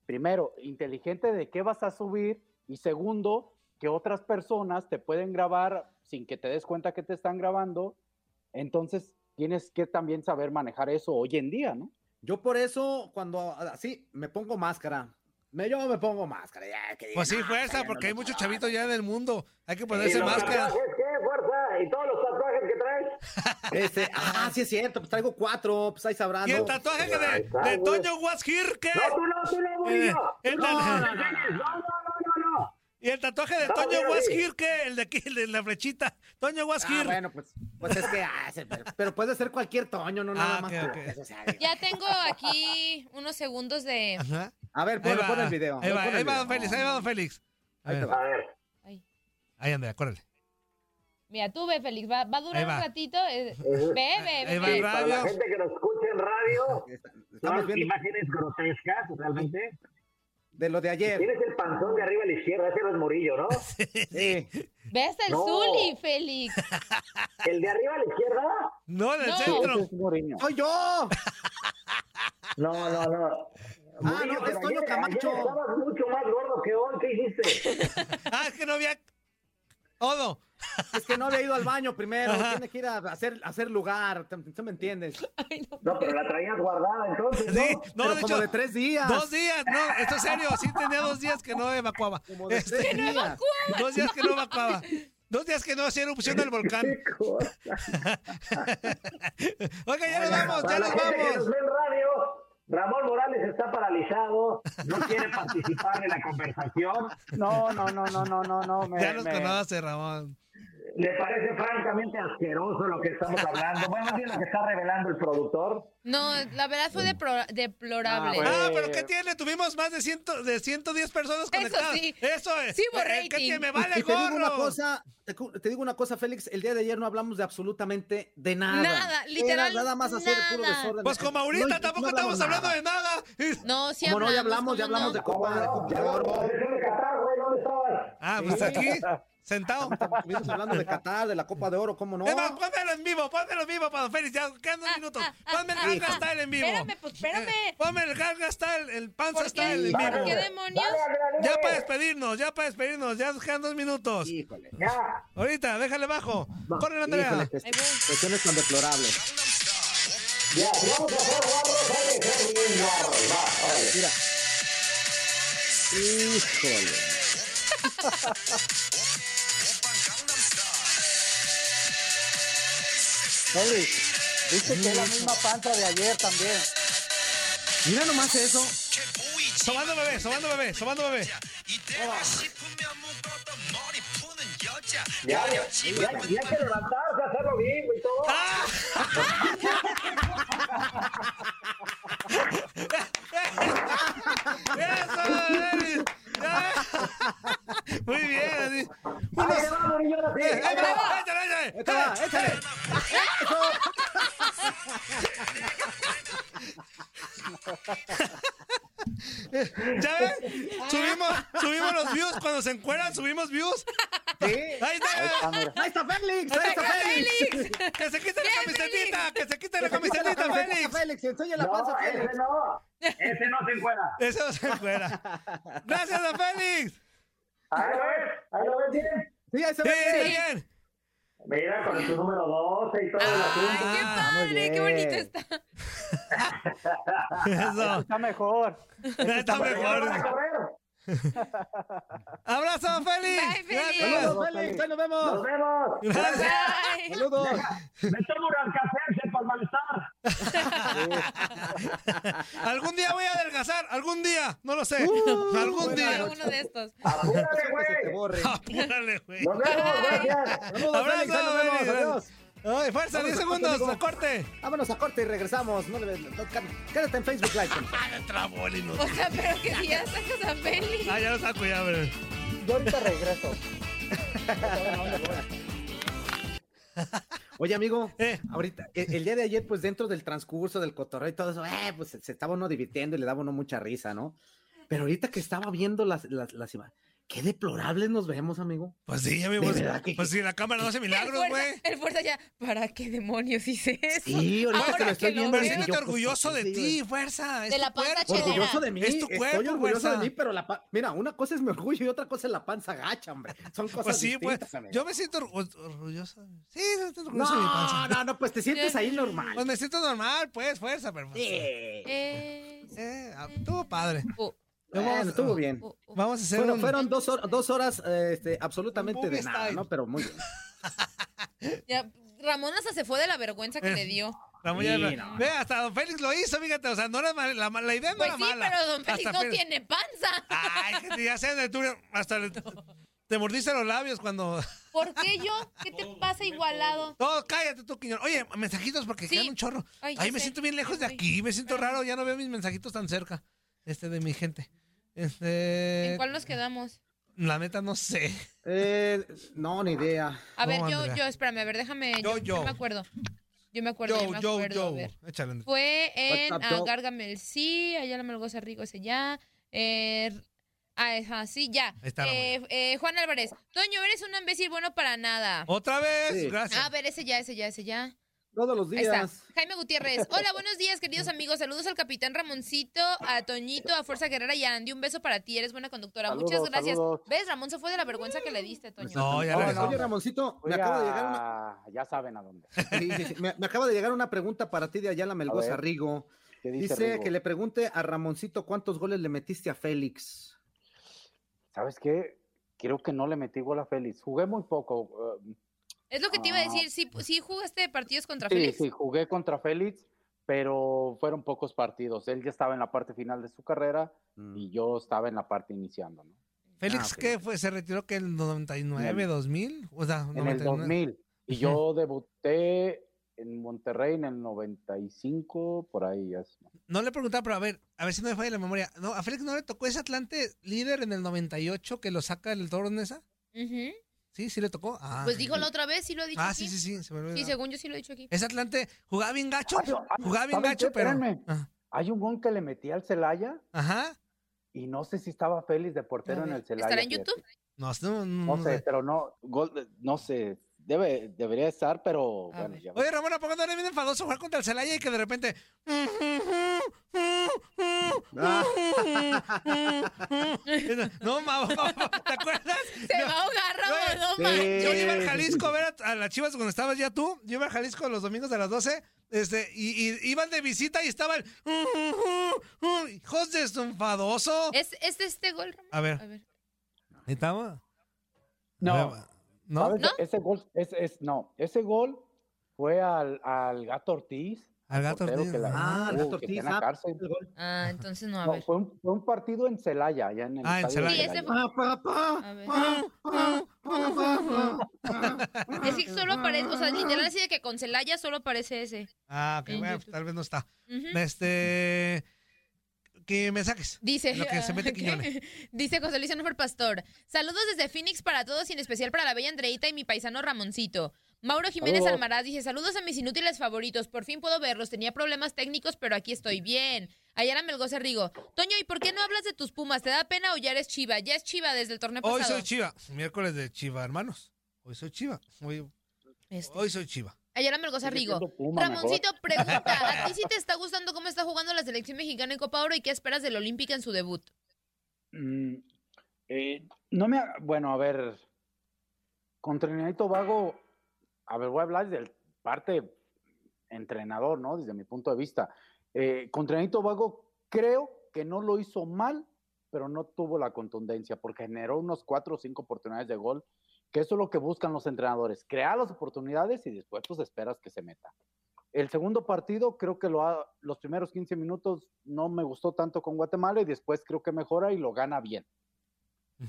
C: Primero, inteligente de qué vas a subir. Y segundo, que otras personas te pueden grabar sin que te des cuenta que te están grabando. Entonces, tienes que también saber manejar eso hoy en día, ¿no?
D: Yo por eso, cuando así, me pongo máscara. Me, yo me pongo máscara. ya, que
A: Pues sí,
D: "Ah,
A: fuerza, porque
D: no
A: hay muchos
D: chaval".
A: chavitos ya en el mundo. Hay que
L: ¿Y
A: ponerse máscara.
L: qué, fuerza? ¿Y todos los tatuajes que traes?
D: Este, ah, sí es cierto, pues traigo cuatro, pues ahí sabrán.
A: Y el tatuaje que de, de. Toño Was Here, ¿qué?
L: No, tú no, tú no,
A: Eh,
L: Murillo.
A: el
L: Tú
A: ta-
L: no, no, no, no, no, no, no.
A: Y el tatuaje de
L: No,
A: Toño. Here, ¿qué? El de aquí, el de la flechita. Toño Was
D: Ah, bueno, pues, pues es que, ah, ese- pero, pero puede ser cualquier Toño, no nada
A: Ah,
D: más.
A: ok,
D: tú.
A: ok.
D: Eso, o sea,
E: Ya tengo aquí unos segundos de.
A: Ajá.
D: A ver,
A: Ahí
D: pon, pon el video.
A: Ahí va, ahí va. Don Félix, ahí va Don Félix.
D: Ahí te
A: Eh,
D: va.
L: A ver.
A: Ahí, Andrea, córrele.
E: Mira, tú ve, Félix. Va, va a durar
A: Ahí va.
E: un ratito. eh, Ve, ve,
A: Ahí
E: ve.
L: Para la gente que nos escucha en radio,
D: Estamos
L: son
D: viendo
L: imágenes grotescas, realmente.
D: De lo de ayer.
L: Tienes el panzón de arriba a la izquierda, ese no es Morillo, ¿no?
D: Sí.
E: Ve hasta el
L: No.
E: Zuli, Félix.
L: ¿El de arriba a la izquierda?
A: No, en el
E: No.
A: centro.
C: Es.
D: ¡Soy yo!
L: No, no, no.
D: Ah, no, es Toño Camacho.
L: ayer estabas mucho más gordo que hoy, ¿qué hiciste?
A: Ah, es que no había. Odo.
D: Es que no había ido al baño primero.
A: Ajá.
D: Tiene que ir a hacer, a hacer lugar. ¿Tú me entiendes?
E: Ay, no.
L: No, pero la traías guardada entonces, ¿no?
A: Sí, no,
D: Pero
A: de
D: como
A: hecho.
D: de tres días.
A: Dos días, no, esto es serio. Sí tenía dos días que no evacuaba.
D: Como de
A: Este, dos días que no evacuaba. Dos días que no hacía erupción del volcán.
L: Qué cosa.
A: Oiga, ya nos vamos, ya nos vamos.
L: Ramón Morales está paralizado, no quiere participar en la conversación.
C: No, no, no, no, no, no, no. Me,
A: Ya nos
C: me-
A: conoce, Ramón.
L: Le parece francamente asqueroso lo que estamos hablando. Bueno, más bien lo que está revelando el productor.
E: No, la verdad fue deplorable.
C: Ah, bueno.
A: Ah, pero ¿qué tiene? Tuvimos más de, ciento, de 110 personas conectadas.
E: sí.
A: Eso es.
E: Sí
A: Eh, ¿Qué tiene? Me
D: Y-
A: vale
D: y te digo una cosa, te, digo una cosa, Félix, el día de ayer no hablamos de absolutamente de nada.
E: Nada,
D: Era
E: literal,
D: nada más hacer puro
E: nada.
D: desorden.
A: Pues como ahorita
D: No,
A: tampoco
D: no
A: estamos hablando de nada.
E: No, sí
D: Como no, ya
E: hablamos,
D: hablamos, ya
E: ¿cómo
D: hablamos
E: no?
D: de Copa, de Copa
L: ¿dónde estabas?
A: Ah, pues aquí, sentado.
D: Estuvimos hablando de Qatar, de la Copa de Oro, ¿cómo no?
A: Más, pónmelo en vivo, pónmelo en vivo para Don Félix. Ya quedan dos
E: Ah,
A: minutos.
E: ah, ah,
A: Ponme el
E: ah,
A: Ganga
E: ah.
A: Style en vivo.
E: Espérame, pues, espérame.
A: Eh, Ponme el Ganga Style, el Panza
E: ¿Por
A: Style en vivo.
E: ¿Por qué demonios?
A: Ya para despedirnos, ya para despedirnos. Ya quedan dos minutos.
D: Híjole.
L: Ya.
A: Ahorita, déjale bajo. Corre, Andrea.
D: Híjole, cuestiones tan deplorables.
L: Ya, vamos a hacer guarros, hay
C: Dice que es la misma panza de ayer también.
D: Mira nomás eso.
A: Sobando bebé, sobando bebé, sobando bebé.
L: Ya, ya, ya, ya que levantarse, hacerlo bien, güey, todo.
A: ¡Ah! ¡Eso! Muy bien. Unos... ¡Eh, Ahí va!
L: va.
A: ¡Échale, échale!
D: Échale,
A: ¡Eh,
D: échale.
A: ¿Ya ves? Subimos, subimos los views. Cuando se encueran, subimos views.
D: Sí.
A: Ahí está.
C: mira.
D: Ahí está Félix, ahí está Félix.
A: Que se quite la camisetita. Que se quite la
D: Que se quite la
A: camisetita,
D: camiseta,
A: Félix.
D: Félix, enseña la panza, Félix.
L: ese no. Ese no se encuentra.
A: Eso no se encuera. Gracias, don Félix.
L: Ahí lo ves, ahí lo ves bien.
D: Sí, ahí se
A: Sí,
D: ve bien.
L: Mira, con tu número 12 y todo el
E: Ay,
L: asunto.
E: qué
A: Ah,
E: padre, qué bonito está.
A: Eso.
C: Está mejor.
A: Está mejor. Abrazo, Félix.
E: Bye, Félix.
D: Saludos, Félix, ahí nos
L: Nos
D: vemos.
L: vemos.
A: Gracias.
E: Bye.
D: Saludos.
L: Me tomo un alcacerse malestar.
A: Algún día voy a adelgazar. Algún día. No lo sé. Algún
D: buena
A: día.
E: Uno de estos.
L: Apúrale, güey.
D: borre.
A: Apúrale, güey.
L: Nos vemos,
A: Abrazo. Ay, fuerza, 10
D: Vamos a
A: segundos.
D: corte,
A: A corte.
D: Vámonos a corte y regresamos. No le- no, quédate en Facebook Live.
A: Ah, me trabó el
E: O sea, pero que si ya sacas a Félix.
A: Ah, ya lo saco ya, güey.
C: yo ahorita regreso.
D: Oye, amigo, ahorita, e- el, día de ayer, pues dentro del transcurso del cotorreo y todo eso, eh, pues se estaba uno divirtiendo y le daba uno mucha risa, ¿no? Pero ahorita que estaba viendo las, las, las imágenes, qué deplorables nos vemos, amigo.
A: Pues sí, amigo.
D: De
A: Pues,
D: verdad que-
A: pues sí, la cámara no hace milagros, güey.
E: el fuerza ya, ¿para qué demonios hice eso?
D: Sí, ahorita
E: Ahora
D: lo estoy
E: que
D: viendo, yo, pues,
A: orgulloso
D: pues,
A: de ti, fuerza.
E: De la panza
A: cuerpo.
E: chelera.
D: Orgulloso de mí,
A: Es tu
D: estoy
A: cuerpo,
D: orgulloso de mí, pero la mira, una cosa es mi orgullo y otra cosa es la panza gacha, hombre. Son cosas
A: Pues sí, pues.
D: distintas, amigo.
A: Yo me siento orgu- orgulloso. Sí, me siento orgulloso de mi
D: No,
A: panza.
D: no, no, pues te sientes ahí normal.
A: Pues me siento normal, pues, fuerza, pero. pues,
E: Eh,
A: eh, estuvo padre.
E: oh,
A: Vamos-
D: estuvo bien.
A: Vamos a hacer
D: Fueron,
A: un-
D: fueron dos, hor- dos horas eh, este, absolutamente de nada. ¿no? Pero muy bien.
E: Ya, Ramón hasta se fue de la vergüenza que le dio.
A: Ramón ya-
D: no.
A: Ve, hasta Don Félix lo hizo, fíjate, o sea, no era mal- la, la idea no
E: Pues
A: era
E: sí,
A: mala.
E: pero don Félix
A: Hasta
E: no
A: Félix-
E: tiene panza.
A: Ay, gente, ya sé, de tú, hasta le- te mordiste los labios cuando...
E: ¿Por qué yo? ¿Qué te pasa igualado?
A: No, cállate tú, Quiñón. Oye, mensajitos porque
E: Sí.
A: quedan un chorro.
E: Ay,
A: me
E: sé.
A: siento bien lejos de aquí, me siento raro, ya no veo mis mensajitos tan cerca. Este, de mi gente.
E: ¿En
A: Este...
E: cuál nos quedamos?
A: La neta no sé.
D: Eh, no, ni idea.
E: A ver, yo,
A: Andrea.
E: yo, espérame, a ver, déjame.
A: Yo,
E: Yo,
A: yo.
E: me acuerdo. Yo me acuerdo, yo
A: Yo,
E: me
A: yo,
E: acuerdo.
A: yo.
E: A ver.
A: Échale.
E: Fue en
D: What's up,
E: ah,
D: Joe?
E: Gárgame sí, allá la Melgoza Rico ese ya. Eh, ah, ajá, sí, ya.
A: Está,
E: Eh, eh, Juan Álvarez, Toño, eres un imbécil bueno para nada.
A: Otra vez,
D: Sí.
A: gracias.
E: A ver, ese ya, ese ya, ese ya.
D: Todos los
E: Ahí está.
D: días.
E: Jaime Gutiérrez. Hola, buenos días, queridos amigos. Saludos al capitán Ramoncito, a Toñito, a Fuerza Guerrera y a Andy. Un beso para ti, eres buena conductora.
C: Saludos,
E: Muchas gracias.
C: saludos.
E: ¿Ves? Ramón se fue de la vergüenza que le diste, Toño.
A: No, ya
C: No, no.
D: Oye, Ramoncito, me acaba de llegar una,
C: Ya saben a dónde.
D: sí, sí, sí, me, me acaba de llegar una pregunta para ti de Ayala Melgoza
C: ver,
D: Rigo.
C: ¿Qué dice,
D: Dice
C: Rigo?
D: que le pregunte a Ramoncito cuántos goles le metiste a Félix.
C: ¿Sabes qué? Creo que no le metí gol a Félix. Jugué muy poco. eh,
E: Es lo que te iba a
C: Ah.
E: decir. ¿Sí, sí jugaste partidos contra
C: Sí,
E: Félix?
C: sí, jugué contra Félix, pero fueron pocos partidos. Él ya estaba en la parte final de su carrera
D: Mm.
C: y yo estaba en la parte iniciando, ¿no?
A: Félix,
D: Ah, ok.
A: ¿qué fue? ¿Se retiró que en el 99,
C: En el-
A: 2000? O sea,
C: En el
A: 99.
C: 2000. Y yo debuté en Monterrey en el 95, por ahí es.
A: No le preguntaba, pero a ver, a ver si no me falla la memoria. No, a Félix no le tocó ese Atlante líder en el 98 que lo saca el toro Nesa.
E: Ujú.
A: Sí, sí le tocó. Ah,
E: Pues dijo la otra vez, sí lo ha dicho
A: Ah,
E: aquí.
A: sí, sí, sí. Se me olvidó.
E: Sí, según yo sí lo he dicho aquí.
A: Ese Atlante jugaba bien gacho.
C: Ay, ay,
A: Jugaba bien
C: ¿saben
A: gacho,
C: qué?
A: pero. Ah,
C: Hay un gol que le metí al Celaya
A: Ajá.
C: y no sé si estaba Félix de portero en el Celaya.
E: ¿Estará en. YouTube?
A: No, no, no,
C: No
A: no
C: sé,
A: sé.
C: pero no, gol, no sé, debe, debería estar, pero
E: A
C: bueno, ya
A: Oye, Ramón, ¿a poco no eres bien enfadoso jugar contra el Celaya y que de repente. No, ma, ¿te acuerdas?
E: Se va a ahogar, Ramón, no
D: Sí.
A: Yo iba
D: Sí,
A: a
D: sí,
A: Jalisco a ver a, a las chivas cuando estabas ya tú. Yo iba a Jalisco los domingos a las 12. Este, y, y iban de visita y estaban. Hijos de enfadoso.
E: ¿Es, ¿Es este gol, Ramón?
A: A ver.
E: A ver.
A: ¿Estaba?
C: No,
A: ¿No?
E: ¿No?
C: Ese gol, es, es, no, ese gol fue al, al Gato Ortiz.
A: Al Gato Ortiz.
C: que la-
D: Ah, el
C: uh,
D: Gato Ortiz,
C: está en la
D: ah,
C: cárcel.
D: el gol.
E: Ah, entonces no, a
C: No,
E: ver.
C: fue un, fue un partido en Celaya, allá en el
A: Ah, en
C: de
E: Sí, ese
C: Celaya.
E: fue.
D: Pa, pa, pa,
E: A ver.
D: pa, pa, pa, pa, pa.
E: Es que solo aparece, o sea, literal así de que con Celaya solo aparece ese.
A: Ah, ok,
E: En
A: bueno,
E: YouTube.
A: tal vez no está.
E: Ujú.
A: Este. Que me saques.
E: Dice,
A: lo que se mete
E: ¿qué?
A: Quiñones.
E: dice José Luis Anufer Pastor. Saludos desde Phoenix para todos y en especial para la bella Andreita y mi paisano Ramoncito. Mauro Jiménez
C: Saludos.
E: Almaraz dice, saludos a mis inútiles favoritos, por fin puedo verlos, tenía problemas técnicos, pero aquí estoy bien. Ayala Melgoza Rigo. Toño, ¿y por qué no hablas de tus pumas? ¿Te da pena o ya eres chiva? Ya es chiva desde el torneo pasado.
A: Hoy soy Chiva. Miércoles de Chiva, hermanos. Hoy soy Chiva. Hoy,
E: Este.
A: hoy soy Chiva.
E: Ayala Melgoza Rigo.
C: Puma
E: Ramoncito pregunta, ¿a ti sí te está gustando cómo está jugando la selección mexicana en Copa Oro y qué esperas del Olímpica en su debut?
C: Mm, eh, no me. ha- Bueno, a ver. Con Trinidad y Tobago, a ver, voy a hablar del parte entrenador, ¿no? Desde mi punto de vista. Eh, con Trinidad y Tobago, creo que no lo hizo mal, pero no tuvo la contundencia, porque generó unos cuatro o cinco oportunidades de gol, que eso es lo que buscan los entrenadores, crear las oportunidades y después pues esperas que se meta. El segundo partido, creo que lo ha- los primeros 15 minutos no me gustó tanto con Guatemala y después creo que mejora y lo gana bien.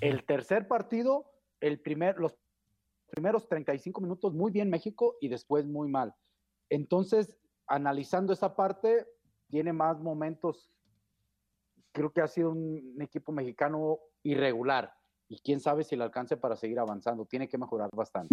C: El tercer partido, el primer, los primeros 35 minutos muy bien México y después muy mal. Entonces, analizando esa parte, tiene más momentos. Creo que ha sido un, equipo mexicano irregular. y quién sabe si le alcance para seguir avanzando. Tiene que mejorar bastante.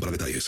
M: para detalles.